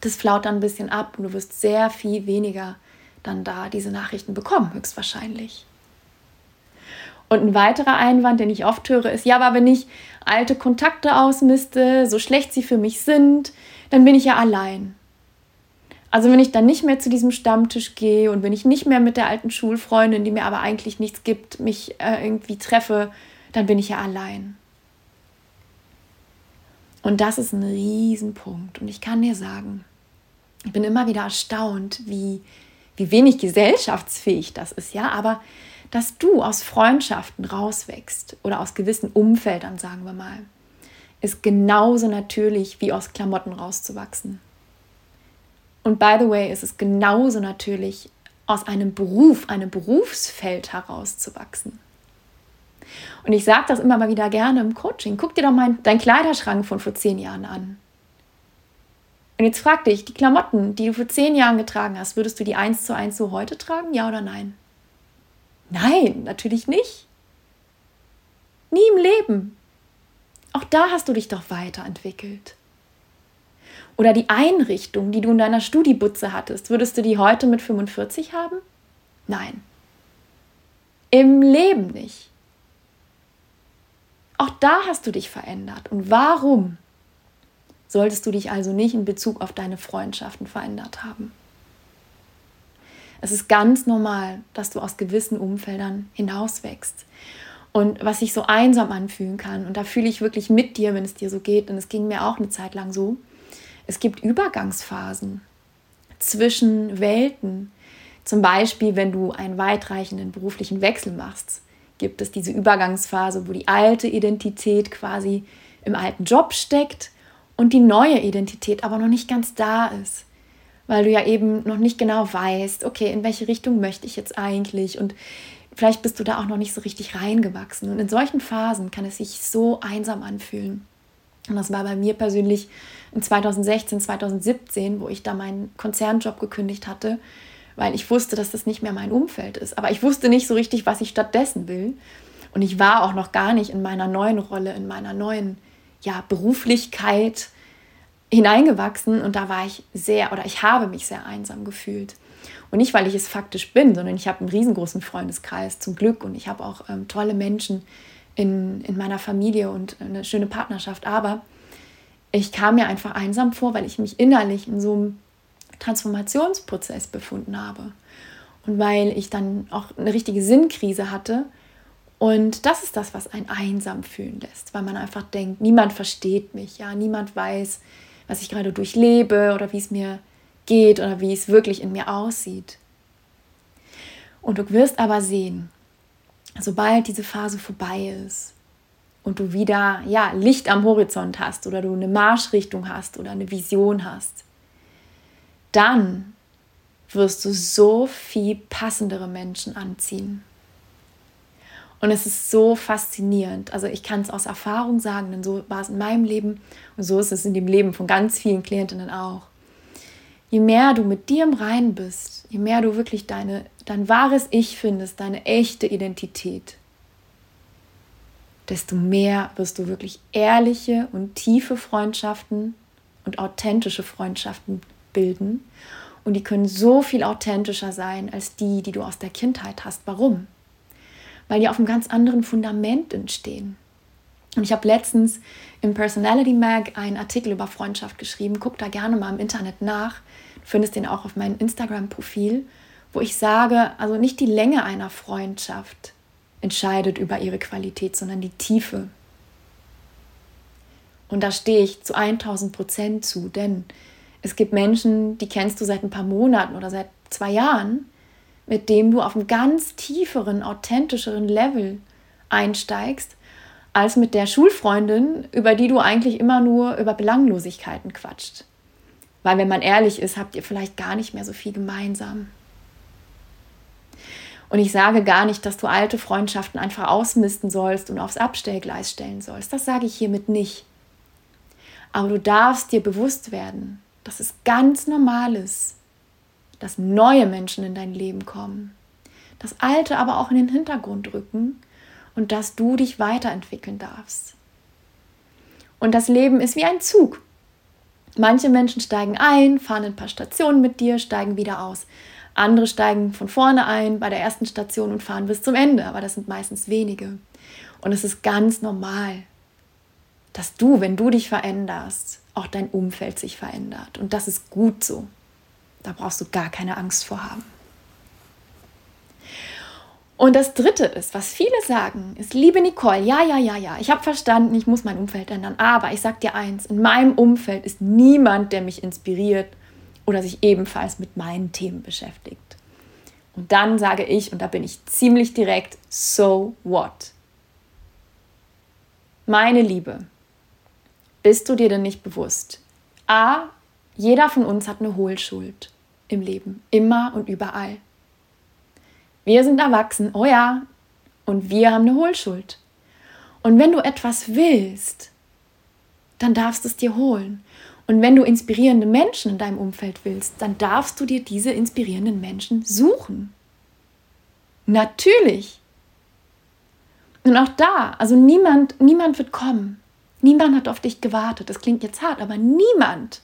Das flaut dann ein bisschen ab und du wirst sehr viel weniger dann da diese Nachrichten bekommen, höchstwahrscheinlich. Und ein weiterer Einwand, den ich oft höre, ist, ja, aber wenn ich alte Kontakte ausmiste, so schlecht sie für mich sind, dann bin ich ja allein. Also wenn ich dann nicht mehr zu diesem Stammtisch gehe und wenn ich nicht mehr mit der alten Schulfreundin, die mir aber eigentlich nichts gibt, mich äh, irgendwie treffe, dann bin ich ja allein. Und das ist ein Riesenpunkt. Und ich kann dir sagen, ich bin immer wieder erstaunt, wie, wie wenig gesellschaftsfähig das ist, ja, aber dass du aus Freundschaften rauswächst oder aus gewissen Umfeldern, sagen wir mal, ist genauso natürlich wie aus Klamotten rauszuwachsen. Und by the way, ist es genauso natürlich, aus einem Beruf, einem Berufsfeld herauszuwachsen. Und ich sage das immer mal wieder gerne im Coaching. Guck dir doch mal deinen Kleiderschrank von vor zehn Jahren an. Und jetzt frag dich, die Klamotten, die du vor zehn Jahren getragen hast, würdest du die eins zu eins so heute tragen? Ja oder nein? Nein, natürlich nicht. Nie im Leben. Auch da hast du dich doch weiterentwickelt. Oder die Einrichtung, die du in deiner Studibutze hattest, würdest du die heute mit 45 haben? Nein. Im Leben nicht. Auch da hast du dich verändert. Und warum? Solltest du dich also nicht in Bezug auf deine Freundschaften verändert haben. Es ist ganz normal, dass du aus gewissen Umfeldern hinauswächst. Und was sich so einsam anfühlen kann, und da fühle ich wirklich mit dir, wenn es dir so geht, und es ging mir auch eine Zeit lang so, es gibt Übergangsphasen zwischen Welten. Zum Beispiel, wenn du einen weitreichenden beruflichen Wechsel machst, gibt es diese Übergangsphase, wo die alte Identität quasi im alten Job steckt und die neue Identität aber noch nicht ganz da ist, weil du ja eben noch nicht genau weißt, okay, in welche Richtung möchte ich jetzt eigentlich und vielleicht bist du da auch noch nicht so richtig reingewachsen. Und in solchen Phasen kann es sich so einsam anfühlen. Und das war bei mir persönlich in 2016, 2017, wo ich da meinen Konzernjob gekündigt hatte, weil ich wusste, dass das nicht mehr mein Umfeld ist. Aber ich wusste nicht so richtig, was ich stattdessen will. Und ich war auch noch gar nicht in meiner neuen Rolle, in meiner neuen ja, Beruflichkeit hineingewachsen und da war ich sehr oder ich habe mich sehr einsam gefühlt. Und nicht, weil ich es faktisch bin, sondern ich habe einen riesengroßen Freundeskreis zum Glück und ich habe auch ähm, tolle Menschen in, in meiner Familie und eine schöne Partnerschaft. Aber ich kam mir einfach einsam vor, weil ich mich innerlich in so einem Transformationsprozess befunden habe. Und weil ich dann auch eine richtige Sinnkrise hatte und das ist das, was einen einsam fühlen lässt, weil man einfach denkt, niemand versteht mich, ja, niemand weiß, was ich gerade durchlebe oder wie es mir geht oder wie es wirklich in mir aussieht. Und du wirst aber sehen, sobald diese Phase vorbei ist und du wieder ja, Licht am Horizont hast oder du eine Marschrichtung hast oder eine Vision hast, dann wirst du so viel passendere Menschen anziehen. Und es ist so faszinierend. Also ich kann es aus Erfahrung sagen, denn so war es in meinem Leben und so ist es in dem Leben von ganz vielen Klientinnen auch. Je mehr du mit dir im Reinen bist, je mehr du wirklich deine, dein wahres Ich findest, deine echte Identität, desto mehr wirst du wirklich ehrliche und tiefe Freundschaften und authentische Freundschaften bilden. Und die können so viel authentischer sein als die, die du aus der Kindheit hast. Warum? Weil die auf einem ganz anderen Fundament entstehen. Und ich habe letztens im Personality Mag einen Artikel über Freundschaft geschrieben. Guck da gerne mal im Internet nach. Du findest den auch auf meinem Instagram-Profil, wo ich sage, also nicht die Länge einer Freundschaft entscheidet über ihre Qualität, sondern die Tiefe. Und da stehe ich zu 1000 Prozent zu, denn es gibt Menschen, die kennst du seit ein paar Monaten oder seit zwei Jahren mit dem du auf einem ganz tieferen, authentischeren Level einsteigst, als mit der Schulfreundin, über die du eigentlich immer nur über Belanglosigkeiten quatscht. Weil wenn man ehrlich ist, habt ihr vielleicht gar nicht mehr so viel gemeinsam. Und ich sage gar nicht, dass du alte Freundschaften einfach ausmisten sollst und aufs Abstellgleis stellen sollst. Das sage ich hiermit nicht. Aber du darfst dir bewusst werden, dass es ganz normal ist, dass neue Menschen in dein Leben kommen, das Alte aber auch in den Hintergrund rücken und dass du dich weiterentwickeln darfst. Und das Leben ist wie ein Zug. Manche Menschen steigen ein, fahren ein paar Stationen mit dir, steigen wieder aus. Andere steigen von vorne ein bei der ersten Station und fahren bis zum Ende, aber das sind meistens wenige. Und es ist ganz normal, dass du, wenn du dich veränderst, auch dein Umfeld sich verändert. Und das ist gut so. Da brauchst du gar keine Angst vor haben. Und das Dritte ist, was viele sagen, ist, liebe Nicole, ja, ja, ja, ja, ich habe verstanden, ich muss mein Umfeld ändern. Aber ich sage dir eins, in meinem Umfeld ist niemand, der mich inspiriert oder sich ebenfalls mit meinen Themen beschäftigt. Und dann sage ich, und da bin ich ziemlich direkt, so what? Meine Liebe, bist du dir denn nicht bewusst? A, jeder von uns hat eine Hohlschuld im Leben, immer und überall. Wir sind erwachsen, oh ja, und wir haben eine Hohlschuld. Und wenn du etwas willst, dann darfst du es dir holen. Und wenn du inspirierende Menschen in deinem Umfeld willst, dann darfst du dir diese inspirierenden Menschen suchen. Natürlich. Und auch da, also niemand, niemand wird kommen. Niemand hat auf dich gewartet. Das klingt jetzt hart, aber niemand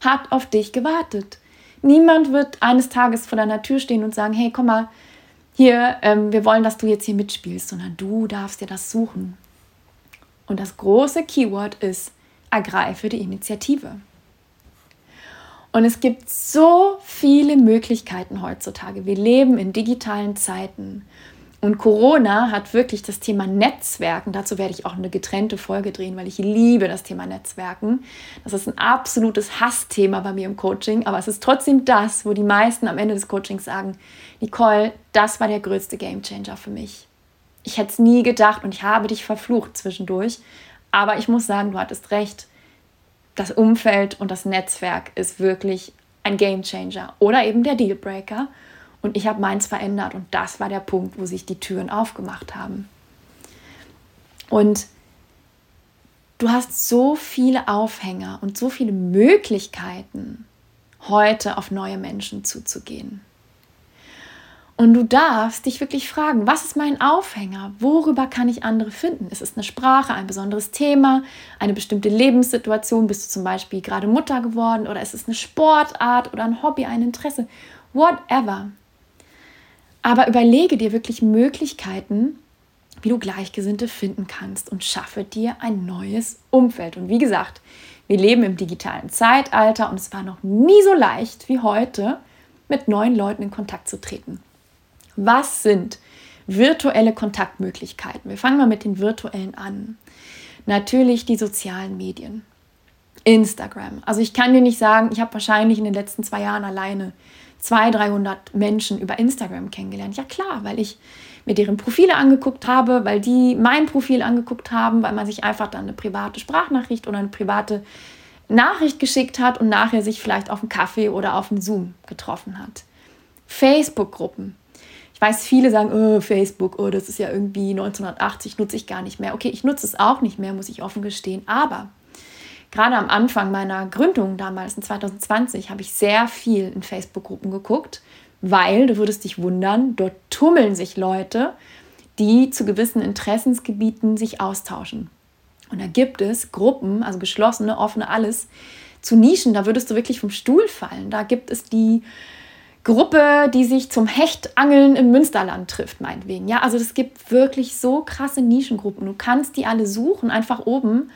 hat auf dich gewartet. Niemand wird eines Tages vor deiner Tür stehen und sagen, hey, komm mal, hier, ähm, wir wollen, dass du jetzt hier mitspielst, sondern du darfst dir das suchen. Und das große Keyword ist, ergreife die Initiative. Und es gibt so viele Möglichkeiten heutzutage. Wir leben in digitalen Zeiten. Und Corona hat wirklich das Thema Netzwerken, dazu werde ich auch eine getrennte Folge drehen, weil ich liebe das Thema Netzwerken. Das ist ein absolutes Hassthema bei mir im Coaching, aber es ist trotzdem das, wo die meisten am Ende des Coachings sagen, Nicole, das war der größte Gamechanger für mich. Ich hätte es nie gedacht und ich habe dich verflucht zwischendurch, aber ich muss sagen, du hattest recht. Das Umfeld und das Netzwerk ist wirklich ein Gamechanger oder eben der Dealbreaker. Und ich habe meins verändert und das war der Punkt, wo sich die Türen aufgemacht haben. Und du hast so viele Aufhänger und so viele Möglichkeiten, heute auf neue Menschen zuzugehen. Und du darfst dich wirklich fragen, was ist mein Aufhänger? Worüber kann ich andere finden? Ist es eine Sprache, ein besonderes Thema, eine bestimmte Lebenssituation? Bist du zum Beispiel gerade Mutter geworden? Oder ist es eine Sportart oder ein Hobby, ein Interesse? Whatever. Aber überlege dir wirklich Möglichkeiten, wie du Gleichgesinnte finden kannst und schaffe dir ein neues Umfeld. Und wie gesagt, wir leben im digitalen Zeitalter und es war noch nie so leicht wie heute, mit neuen Leuten in Kontakt zu treten. Was sind virtuelle Kontaktmöglichkeiten? Wir fangen mal mit den virtuellen an. Natürlich die sozialen Medien. Instagram. Also ich kann dir nicht sagen, ich habe wahrscheinlich in den letzten zwei Jahren alleine 200, 300 Menschen über Instagram kennengelernt. Ja klar, weil ich mir deren Profile angeguckt habe, weil die mein Profil angeguckt haben, weil man sich einfach dann eine private Sprachnachricht oder eine private Nachricht geschickt hat und nachher sich vielleicht auf einen Kaffee oder auf einen Zoom getroffen hat. Facebook-Gruppen. Ich weiß, viele sagen, oh, Facebook, oh, das ist ja irgendwie 1980, nutze ich gar nicht mehr. Okay, ich nutze es auch nicht mehr, muss ich offen gestehen. Aber gerade am Anfang meiner Gründung damals in 2020 habe ich sehr viel in Facebook-Gruppen geguckt, weil, du würdest dich wundern, dort tummeln sich Leute, die zu gewissen Interessensgebieten sich austauschen. Und da gibt es Gruppen, also geschlossene, offene, alles, zu Nischen, da würdest du wirklich vom Stuhl fallen. Da gibt es die Gruppe, die sich zum Hechtangeln im Münsterland trifft, meinetwegen. Ja, also es gibt wirklich so krasse Nischengruppen. Du kannst die alle suchen, einfach oben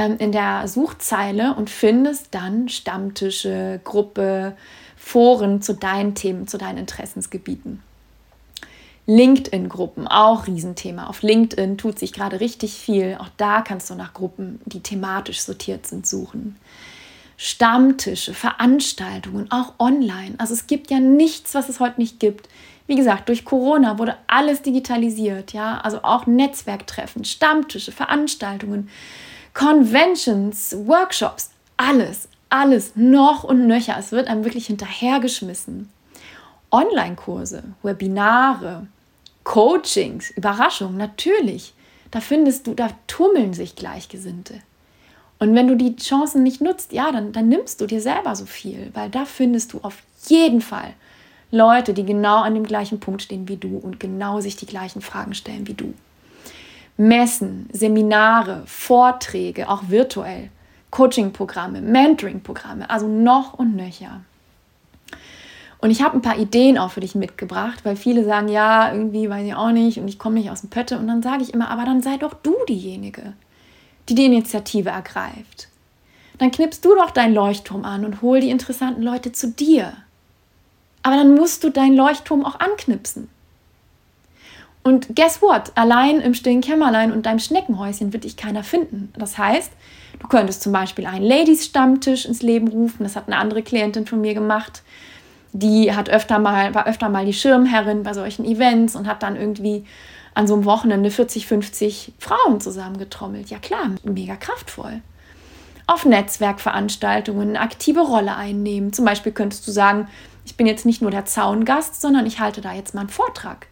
ähm, in der Suchzeile und findest dann Stammtische, Gruppe, Foren zu deinen Themen, zu deinen Interessensgebieten. LinkedIn-Gruppen, auch Riesenthema. Auf LinkedIn tut sich gerade richtig viel. Auch da kannst du nach Gruppen, die thematisch sortiert sind, suchen. Stammtische, Veranstaltungen, auch online. Also es gibt ja nichts, was es heute nicht gibt. Wie gesagt, durch Corona wurde alles digitalisiert, ja, also auch Netzwerktreffen, Stammtische, Veranstaltungen, Conventions, Workshops, alles, alles noch und nöcher. Es wird einem wirklich hinterhergeschmissen. Online-Kurse, Webinare, Coachings, Überraschung, natürlich. Da findest du, da tummeln sich Gleichgesinnte. Und wenn du die Chancen nicht nutzt, ja, dann, dann nimmst du dir selber so viel, weil da findest du auf jeden Fall Leute, die genau an dem gleichen Punkt stehen wie du und genau sich die gleichen Fragen stellen wie du. Messen, Seminare, Vorträge, auch virtuell, Coaching-Programme, Mentoring-Programme, also noch und nöcher. Und ich habe ein paar Ideen auch für dich mitgebracht, weil viele sagen, ja, irgendwie weiß ich auch nicht und ich komme nicht aus dem Pötte. Und dann sage ich immer, aber dann sei doch du diejenige, die die Initiative ergreift. Dann knippst du doch deinen Leuchtturm an und hol die interessanten Leute zu dir. Aber dann musst du deinen Leuchtturm auch anknipsen. Und guess what? Allein im stillen Kämmerlein und deinem Schneckenhäuschen wird dich keiner finden. Das heißt, Du könntest zum Beispiel einen Ladies-Stammtisch ins Leben rufen. Das hat eine andere Klientin von mir gemacht. Die hat öfter mal, war öfter mal die Schirmherrin bei solchen Events und hat dann irgendwie an so einem Wochenende 40, 50 Frauen zusammengetrommelt. Ja klar, mega kraftvoll. Auf Netzwerkveranstaltungen eine aktive Rolle einnehmen. Zum Beispiel könntest du sagen, ich bin jetzt nicht nur der Zaungast, sondern ich halte da jetzt mal einen Vortrag.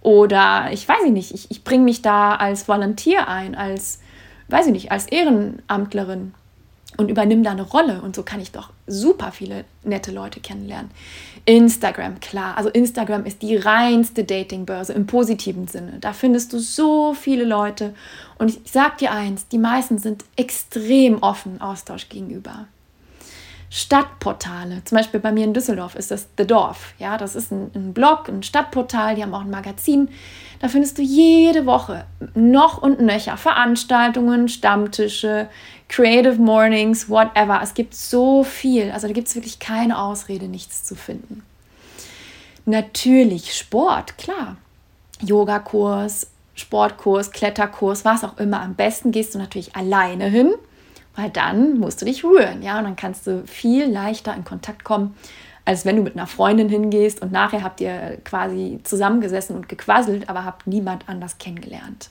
Oder ich weiß nicht, ich, ich bringe mich da als Volunteer ein, als, weiß ich nicht, als Ehrenamtlerin und übernimm da eine Rolle. Und so kann ich doch super viele nette Leute kennenlernen. Instagram, klar. Also Instagram ist die reinste Datingbörse im positiven Sinne. Da findest du so viele Leute. Und ich sag dir eins, die meisten sind extrem offen Austausch gegenüber. Stadtportale. Zum Beispiel bei mir in Düsseldorf ist das The Dorf. Ja, das ist ein, ein, Blog, ein Stadtportal, die haben auch ein Magazin. Da findest du jede Woche noch und nöcher Veranstaltungen, Stammtische, Creative Mornings, whatever. Es gibt so viel. Also da gibt es wirklich keine Ausrede, nichts zu finden. Natürlich Sport, klar. Yogakurs, Sportkurs, Kletterkurs, was auch immer. Am besten gehst du natürlich alleine hin weil dann musst du dich rühren, ja, und dann kannst du viel leichter in Kontakt kommen, als wenn du mit einer Freundin hingehst und nachher habt ihr quasi zusammengesessen und gequasselt, aber habt niemand anders kennengelernt.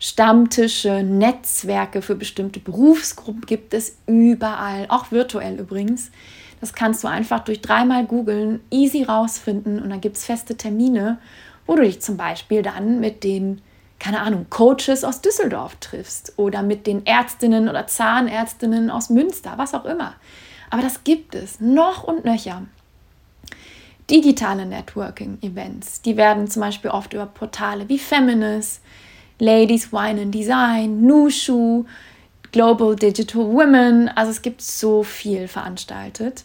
Stammtische, Netzwerke für bestimmte Berufsgruppen gibt es überall, auch virtuell übrigens. Das kannst du einfach durch dreimal googeln, easy rausfinden und dann gibt es feste Termine, wo du dich zum Beispiel dann mit den keine Ahnung, Coaches aus Düsseldorf triffst oder mit den Ärztinnen oder Zahnärztinnen aus Münster, was auch immer. Aber das gibt es noch und nöcher. Digitale Networking-Events, die werden zum Beispiel oft über Portale wie Feminist, Ladies Wine and Design, Nushu, Global Digital Women, also es gibt so viel veranstaltet.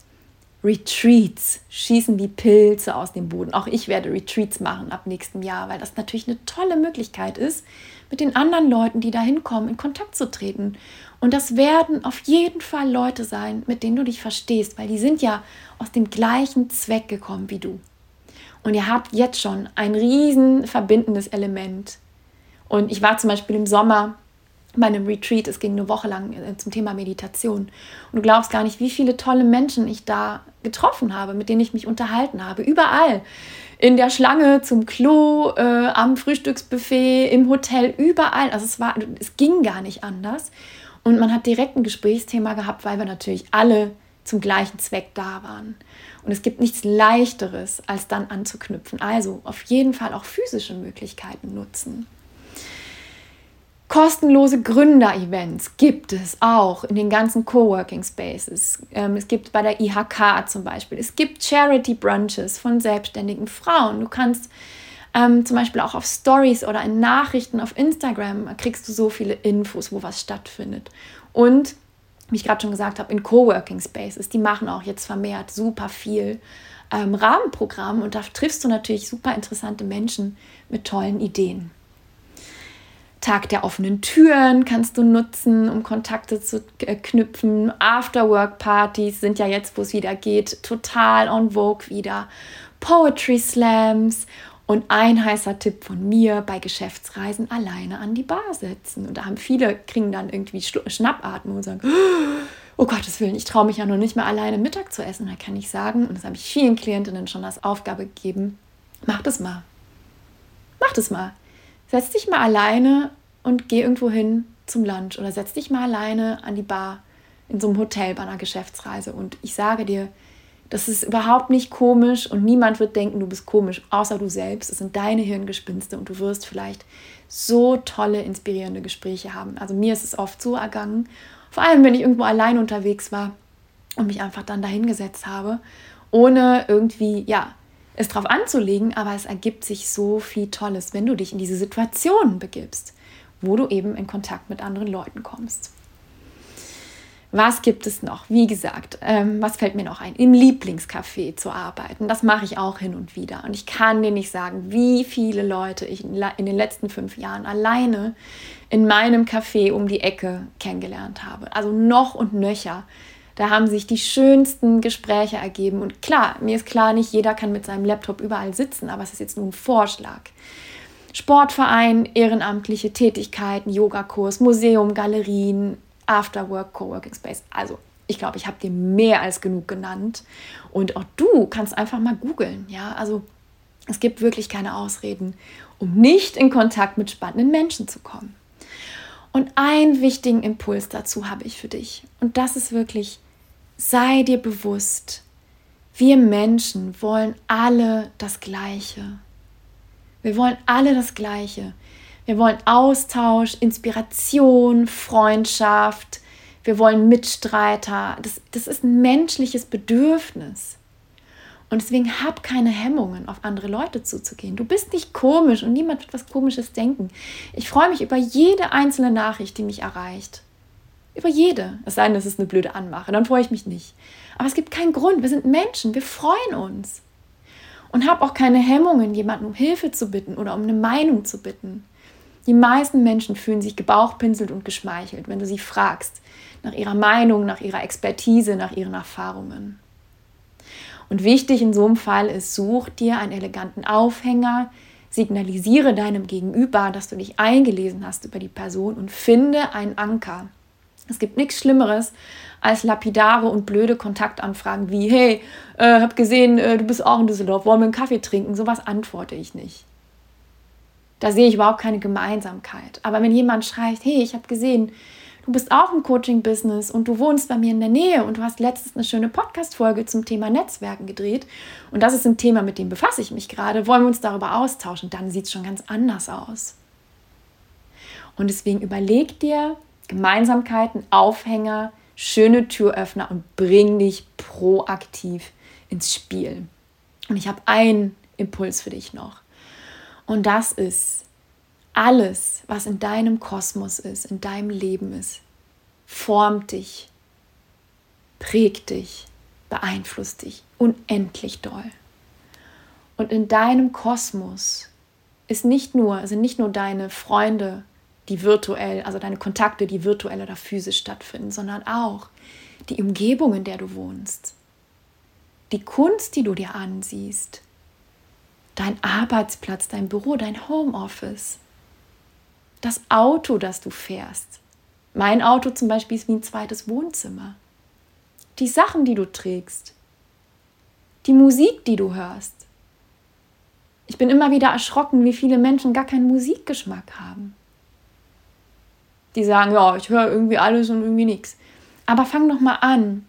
Retreats schießen wie Pilze aus dem Boden. Auch ich werde Retreats machen ab nächstem Jahr, weil das natürlich eine tolle Möglichkeit ist, mit den anderen Leuten, die da hinkommen, in Kontakt zu treten. Und das werden auf jeden Fall Leute sein, mit denen du dich verstehst, weil die sind ja aus dem gleichen Zweck gekommen wie du. Und ihr habt jetzt schon ein riesen verbindendes Element. Und ich war zum Beispiel im Sommer bei einem Retreat, es ging eine Woche lang äh, zum Thema Meditation. Und du glaubst gar nicht, wie viele tolle Menschen ich da getroffen habe, mit denen ich mich unterhalten habe. Überall. In der Schlange zum Klo, äh, am Frühstücksbuffet, im Hotel, überall. Also es war, es ging gar nicht anders. Und man hat direkt ein Gesprächsthema gehabt, weil wir natürlich alle zum gleichen Zweck da waren. Und es gibt nichts Leichteres, als dann anzuknüpfen. Also auf jeden Fall auch physische Möglichkeiten nutzen. Kostenlose Gründer-Events gibt es auch in den ganzen Coworking Spaces. Ähm, es gibt bei der IHK zum Beispiel. Es gibt Charity Brunches von selbstständigen Frauen. Du kannst ähm, zum Beispiel auch auf Stories oder in Nachrichten auf Instagram kriegst du so viele Infos, wo was stattfindet. Und wie ich gerade schon gesagt habe, in Coworking Spaces, die machen auch jetzt vermehrt super viel ähm, Rahmenprogramm und da triffst du natürlich super interessante Menschen mit tollen Ideen. Tag der offenen Türen kannst du nutzen, um Kontakte zu äh, knüpfen. Afterwork-Partys sind ja jetzt, wo es wieder geht, total on vogue wieder. Poetry Slams und ein heißer Tipp von mir bei Geschäftsreisen alleine an die Bar setzen. Und da haben viele, kriegen dann irgendwie Schnappatmung und sagen, oh Gottes Willen, ich traue mich ja noch nicht mehr alleine Mittag zu essen. Da kann ich sagen, und das habe ich vielen Klientinnen schon als Aufgabe gegeben, mach das mal. Mach das mal setz dich mal alleine und geh irgendwo hin zum Lunch oder setz dich mal alleine an die Bar in so einem Hotel bei einer Geschäftsreise. Und ich sage dir, das ist überhaupt nicht komisch und niemand wird denken, du bist komisch, außer du selbst. Es sind deine Hirngespinste und du wirst vielleicht so tolle, inspirierende Gespräche haben. Also mir ist es oft so ergangen, vor allem wenn ich irgendwo allein unterwegs war und mich einfach dann dahingesetzt habe, ohne irgendwie, ja, es drauf anzulegen, aber es ergibt sich so viel Tolles, wenn du dich in diese Situationen begibst, wo du eben in Kontakt mit anderen Leuten kommst. Was gibt es noch? Wie gesagt, ähm, was fällt mir noch ein? Im Lieblingscafé zu arbeiten. Das mache ich auch hin und wieder. Und ich kann dir nicht sagen, wie viele Leute ich in den letzten fünf Jahren alleine in meinem Café um die Ecke kennengelernt habe. Also noch und nöcher da haben sich die schönsten Gespräche ergeben. Und klar, mir ist klar, nicht jeder kann mit seinem Laptop überall sitzen, aber es ist jetzt nur ein Vorschlag. Sportverein, ehrenamtliche Tätigkeiten, Yogakurs, Museum, Galerien, After-Work Coworking Space. Also, ich glaube, ich habe dir mehr als genug genannt. Und auch du kannst einfach mal googeln. Ja, also es gibt wirklich keine Ausreden, um nicht in Kontakt mit spannenden Menschen zu kommen. Und einen wichtigen Impuls dazu habe ich für dich. Und das ist wirklich, sei dir bewusst, wir Menschen wollen alle das Gleiche. Wir wollen alle das Gleiche. Wir wollen Austausch, Inspiration, Freundschaft. Wir wollen Mitstreiter. Das, das ist ein menschliches Bedürfnis. Und deswegen hab keine Hemmungen, auf andere Leute zuzugehen. Du bist nicht komisch und niemand wird was Komisches denken. Ich freue mich über jede einzelne Nachricht, die mich erreicht. Über jede. Es sei denn, es ist eine blöde Anmache, dann freue ich mich nicht. Aber es gibt keinen Grund. Wir sind Menschen, wir freuen uns. Und hab auch keine Hemmungen, jemanden um Hilfe zu bitten oder um eine Meinung zu bitten. Die meisten Menschen fühlen sich gebauchpinselt und geschmeichelt, wenn du sie fragst nach ihrer Meinung, nach ihrer Expertise, nach ihren Erfahrungen. Und wichtig in so einem Fall ist, such dir einen eleganten Aufhänger, signalisiere deinem Gegenüber, dass du dich eingelesen hast über die Person und finde einen Anker. Es gibt nichts Schlimmeres als lapidare und blöde Kontaktanfragen wie, hey, äh, hab gesehen, äh, du bist auch in Düsseldorf, wollen wir einen Kaffee trinken? Sowas antworte ich nicht. Da sehe ich überhaupt keine Gemeinsamkeit. Aber wenn jemand schreibt, hey, ich habe gesehen, du bist auch im Coaching-Business und du wohnst bei mir in der Nähe und du hast letztens eine schöne Podcast-Folge zum Thema Netzwerken gedreht und das ist ein Thema, mit dem befasse ich mich gerade, wollen wir uns darüber austauschen, dann sieht es schon ganz anders aus. Und deswegen überleg dir Gemeinsamkeiten, Aufhänger, schöne Türöffner und bring dich proaktiv ins Spiel. Und ich habe einen Impuls für dich noch. Und das ist, alles, was in deinem Kosmos ist, in deinem Leben ist, formt dich, prägt dich, beeinflusst dich unendlich doll. Und in deinem Kosmos ist nicht nur, sind nicht nur deine Freunde, die virtuell, also deine Kontakte, die virtuell oder physisch stattfinden, sondern auch die Umgebung, in der du wohnst, die Kunst, die du dir ansiehst, dein Arbeitsplatz, dein Büro, dein Homeoffice, das Auto, das du fährst. Mein Auto zum Beispiel ist wie ein zweites Wohnzimmer. Die Sachen, die du trägst. Die Musik, die du hörst. Ich bin immer wieder erschrocken, wie viele Menschen gar keinen Musikgeschmack haben. Die sagen, ja, ich höre irgendwie alles und irgendwie nichts. Aber fang doch mal an,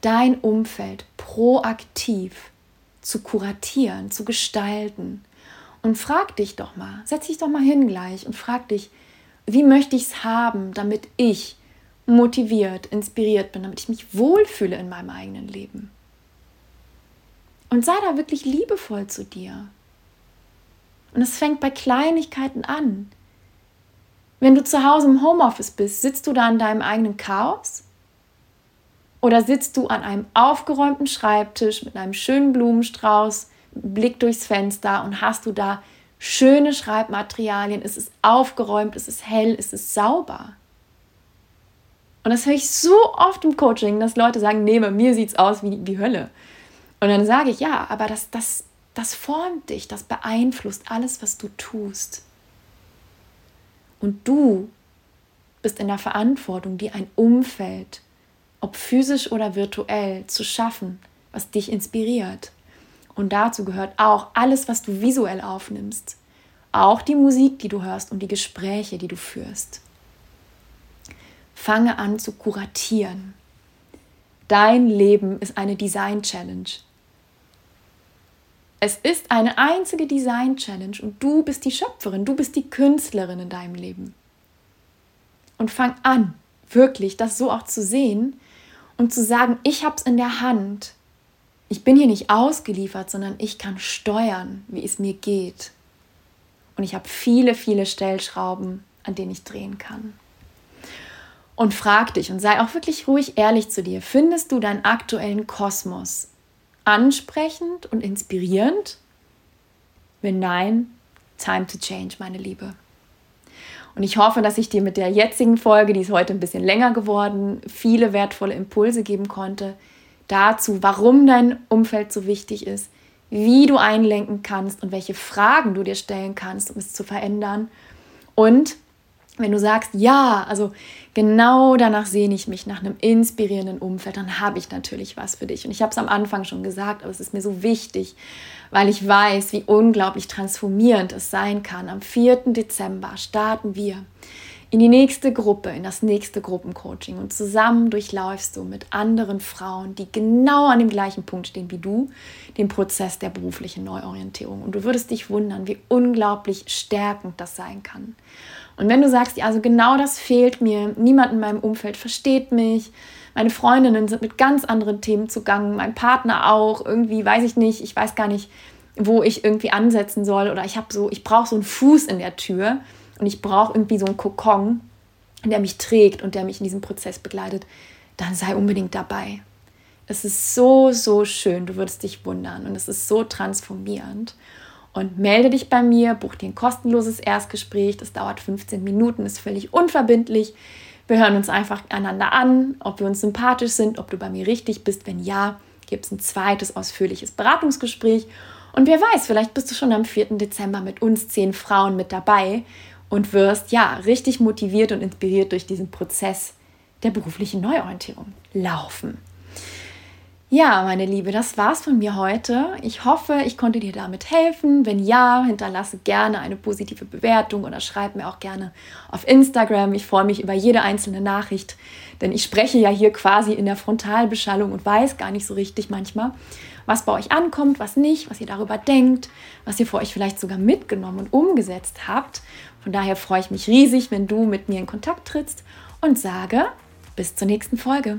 dein Umfeld proaktiv zu kuratieren, zu gestalten, und frag dich doch mal, setz dich doch mal hin gleich und frag dich, wie möchte ich es haben, damit ich motiviert, inspiriert bin, damit ich mich wohlfühle in meinem eigenen Leben. Und sei da wirklich liebevoll zu dir. Und es fängt bei Kleinigkeiten an. Wenn du zu Hause im Homeoffice bist, sitzt du da an deinem eigenen Chaos? Oder sitzt du an einem aufgeräumten Schreibtisch mit einem schönen Blumenstrauß Blick durchs Fenster und hast du da schöne Schreibmaterialien, es ist aufgeräumt, es ist hell, es ist sauber. Und das höre ich so oft im Coaching, dass Leute sagen, nee, bei mir sieht es aus wie, wie Hölle. Und dann sage ich, ja, aber das, das, das formt dich, das beeinflusst alles, was du tust. Und du bist in der Verantwortung, dir ein Umfeld, ob physisch oder virtuell, zu schaffen, was dich inspiriert. Und dazu gehört auch alles, was du visuell aufnimmst. Auch die Musik, die du hörst und die Gespräche, die du führst. Fange an zu kuratieren. Dein Leben ist eine Design Challenge. Es ist eine einzige Design Challenge und du bist die Schöpferin, du bist die Künstlerin in deinem Leben. Und fang an, wirklich das so auch zu sehen und zu sagen, ich habe es in der Hand, ich bin hier nicht ausgeliefert, sondern ich kann steuern, wie es mir geht. Und ich habe viele, viele Stellschrauben, an denen ich drehen kann. Und frag dich und sei auch wirklich ruhig ehrlich zu dir. Findest du deinen aktuellen Kosmos ansprechend und inspirierend? Wenn nein, time to change, meine Liebe. Und ich hoffe, dass ich dir mit der jetzigen Folge, die ist heute ein bisschen länger geworden, viele wertvolle Impulse geben konnte, dazu, warum dein Umfeld so wichtig ist, wie du einlenken kannst und welche Fragen du dir stellen kannst, um es zu verändern. Und Wenn du sagst, ja, also genau danach sehne ich mich nach einem inspirierenden Umfeld, dann habe ich natürlich was für dich. Und ich habe es am Anfang schon gesagt, aber es ist mir so wichtig, weil ich weiß, wie unglaublich transformierend es sein kann. Am 4. Dezember starten wir in die nächste Gruppe, in das nächste Gruppencoaching und zusammen durchläufst du mit anderen Frauen, die genau an dem gleichen Punkt stehen wie du, den Prozess der beruflichen Neuorientierung. Und du würdest dich wundern, wie unglaublich stärkend das sein kann. Und wenn du sagst, ja, also genau das fehlt mir, niemand in meinem Umfeld versteht mich, meine Freundinnen sind mit ganz anderen Themen zugange, mein Partner auch, irgendwie weiß ich nicht, ich weiß gar nicht, wo ich irgendwie ansetzen soll oder ich habe so, ich brauche so einen Fuß in der Tür und ich brauche irgendwie so einen Kokon, der mich trägt und der mich in diesem Prozess begleitet, dann sei unbedingt dabei. Es ist so, so schön, du würdest dich wundern und es ist so transformierend. Und melde dich bei mir, buch dir ein kostenloses Erstgespräch, das dauert 15 Minuten, ist völlig unverbindlich. Wir hören uns einfach einander an, ob wir uns sympathisch sind, ob du bei mir richtig bist. Wenn ja, gibt es ein zweites ausführliches Beratungsgespräch. Und wer weiß, vielleicht bist du schon am 4. Dezember mit uns zehn Frauen mit dabei und wirst ja richtig motiviert und inspiriert durch diesen Prozess der beruflichen Neuorientierung laufen. Ja, meine Liebe, das war's von mir heute. Ich hoffe, ich konnte dir damit helfen. Wenn ja, hinterlasse gerne eine positive Bewertung oder schreib mir auch gerne auf Instagram. Ich freue mich über jede einzelne Nachricht, denn ich spreche ja hier quasi in der Frontalbeschallung und weiß gar nicht so richtig manchmal, was bei euch ankommt, was nicht, was ihr darüber denkt, was ihr für euch vielleicht sogar mitgenommen und umgesetzt habt. Von daher freue ich mich riesig, wenn du mit mir in Kontakt trittst und sage bis zur nächsten Folge.